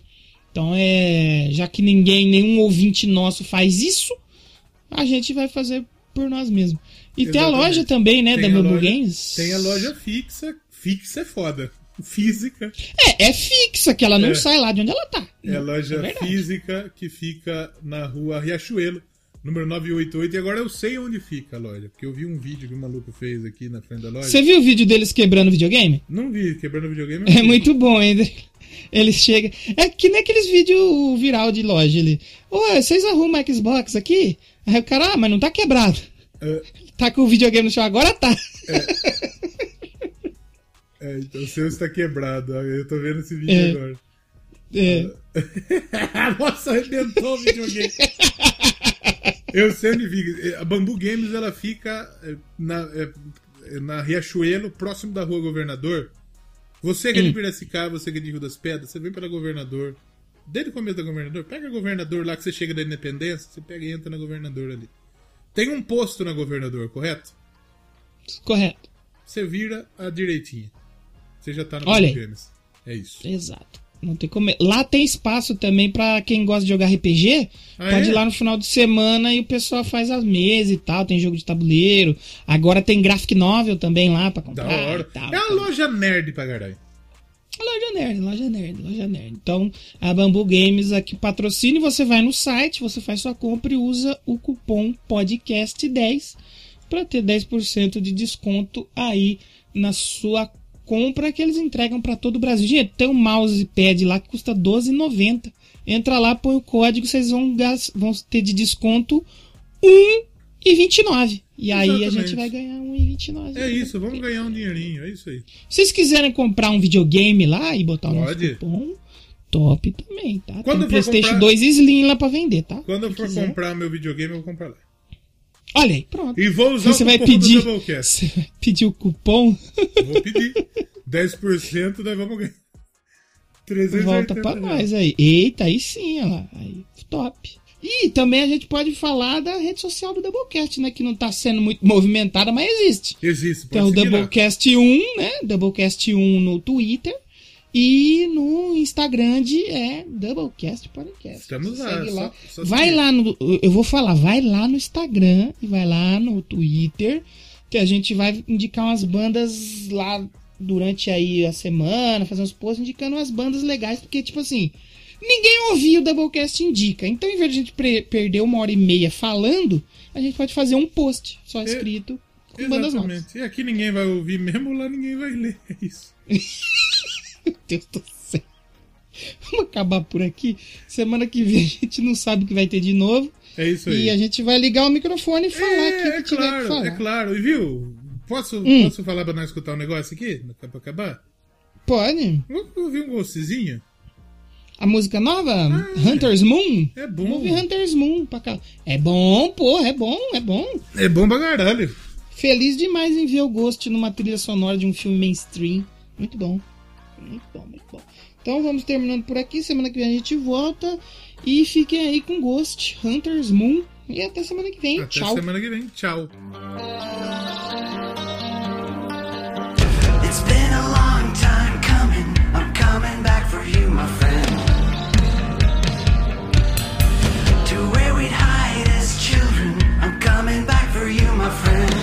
Então é, já que ninguém, nenhum ouvinte nosso faz isso, a gente vai fazer por nós mesmos. E tem a Exatamente. loja também, né, Tem da Bambu loja- Games. Tem a loja fixa. Fixa é foda. Física. É, é fixa, que ela não É. sai lá de onde ela tá. É a loja verdade. física que fica na rua Riachuelo, número 988. E agora eu sei onde fica a loja, porque eu vi um vídeo que o maluco fez aqui na frente da loja. Você viu o vídeo deles quebrando o videogame? Não vi, quebrando videogame. É muito bom ainda. Eles chegam. É que nem aqueles vídeos viral de loja ali. Ô, vocês arrumam Xbox aqui? Aí o cara, ah, mas não tá quebrado. É, Tá com o videogame no chão agora? Tá. é, então o seu está quebrado. Eu tô vendo esse vídeo É. agora. É. Nossa, arrebentou o videogame. Eu sei onde fica. A Bambu Games ela fica é, na, é, é, na Riachuelo, próximo da rua Governador. Você que é de. Piracicaba, você que é de Rio das Pedras, você vem pela governador. Desde o começo da governador, pega a governador lá que você chega da independência, você pega e entra na governador ali. Tem um posto na governador, correto? Correto. Você vira a direitinha. Você já tá no Olha. Games. É isso. Exato. Não tem como. Lá tem espaço também pra quem gosta de jogar RPG. Ah, pode é? ir lá no final de semana e o pessoal faz as mesas e tal. Tem jogo de tabuleiro. Agora tem graphic novel também lá pra Da comprar. hora. e tal. É uma loja nerd pra caralho. Loja nerd, loja nerd, loja nerd. Então, a Bambu Games aqui patrocina e você vai no site, você faz sua compra e usa o cupom podcast10 para ter 10% de desconto aí na sua compra que eles entregam para todo o Brasil. Gente, tem um mousepad lá que custa R$12,90. Entra lá, põe o código, vocês vão, vão ter de desconto R$1,29. E aí a gente vai ganhar R$1,29. É isso, vamos ganhar um dinheirinho, é isso aí. Se vocês quiserem comprar um videogame lá e botar o nosso Pode. cupom, top também, tá? Quando Tem eu PlayStation comprar- 2 Slim lá pra vender, tá? Quando eu for quiser. comprar meu videogame, eu vou comprar lá. Olha aí, pronto. E vou usar Você o vai cupom pedir, do Doublecast. você vai pedir o cupom, Vou pedir. 10% nós vamos ganhar. 380 volta pra reais. nós aí. Eita, aí sim, olha lá. Aí, top. E também a gente pode falar da rede social do Doublecast, né? Que não tá sendo muito movimentada, mas existe. Existe, pode Tem o seguir lá. Doublecast 1, né? Doublecast 1 no Twitter. E no Instagram de é Doublecast Podcast. Estamos lá, segue só- só vai seguir. lá no. Eu vou falar, vai lá no Instagram e vai lá no Twitter. Que a gente vai indicar umas bandas lá durante aí a semana, fazer uns posts indicando umas bandas legais, porque, tipo assim, ninguém ouviu o Doublecast Indica. Então, em vez de a gente perder uma hora e meia falando, a gente pode fazer um post só escrito com bandas novas. Exatamente. E aqui ninguém vai ouvir mesmo, lá ninguém vai ler. É isso. Meu Deus do céu. Vamos acabar por aqui. Semana que vem a gente não sabe o que vai ter de novo. É isso aí. E a gente vai ligar o microfone e falar aqui É, que é que claro, falar. é claro. E viu? Posso, Hum. posso falar pra nós escutar um negócio aqui? Pra acabar? Pode. Vamos ouvir um ghostzinho? A música nova? Hunter's Moon? É bom. Vamos ouvir Hunter's Moon pra cá. É bom, porra, é bom, é bom. É bom pra caralho. Feliz demais em ver o Ghost numa trilha sonora de um filme mainstream. Muito bom. Muito bom, muito bom. Então vamos terminando por aqui. Semana que vem a gente volta. E fiquem aí com Ghost, Hunter's Moon. E até semana que vem. Até Tchau. semana que vem. Tchau. It's been a long time coming. I'm coming back for you, my friend. To where we'd hide as children. I'm coming back for you, my friend.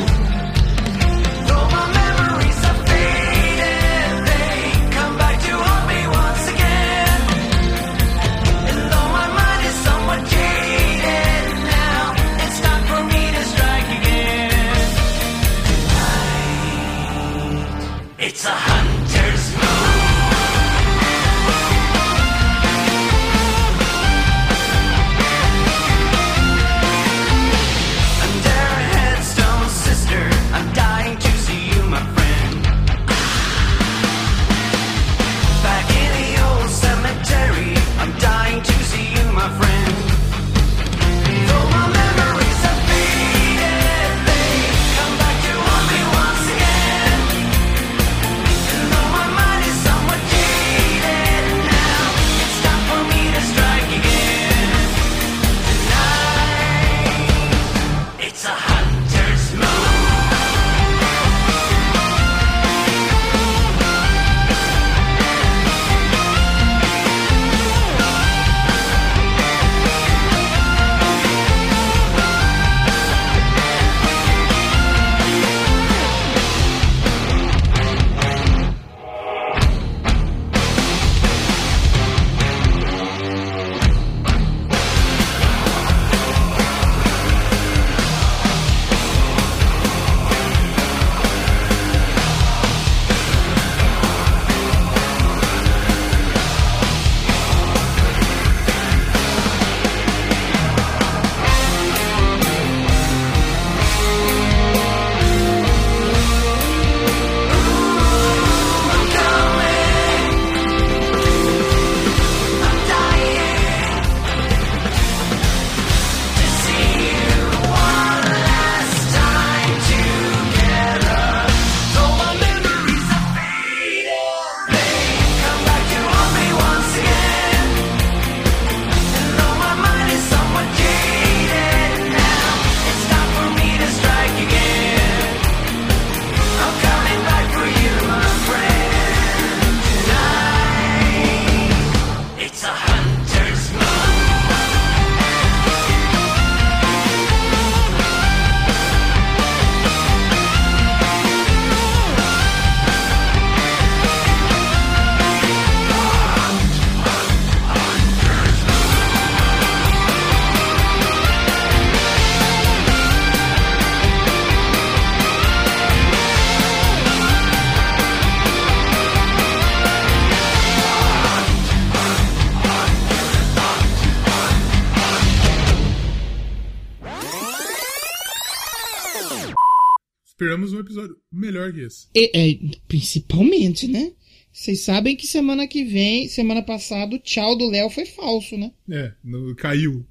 E- é, principalmente, né? Vocês sabem que semana que vem, semana passada, o tchau do Léo foi falso, né? É, no- caiu.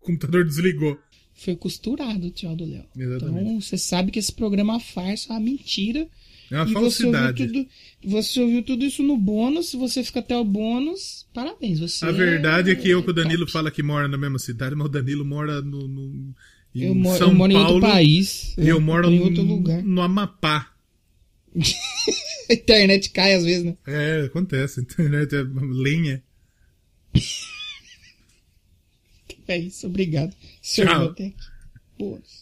O computador desligou. Foi costurado o tchau do Léo. Exatamente. Então, você sabe que esse programa é uma farsa, uma mentira. É uma e você ouviu, falsidade. tudo, você ouviu tudo isso no bônus. Se você fica até o bônus, parabéns. Você A verdade é que eu com o Danilo fala que mora na mesma cidade, mas o Danilo mora no, no- em Eu moro- São eu moro em Paulo. outro país. E eu Eu moro em no- outro lugar. no Amapá. A internet cai às vezes, né? É, acontece. A internet é lenha. É isso, obrigado. Senhor Tchau. Boas.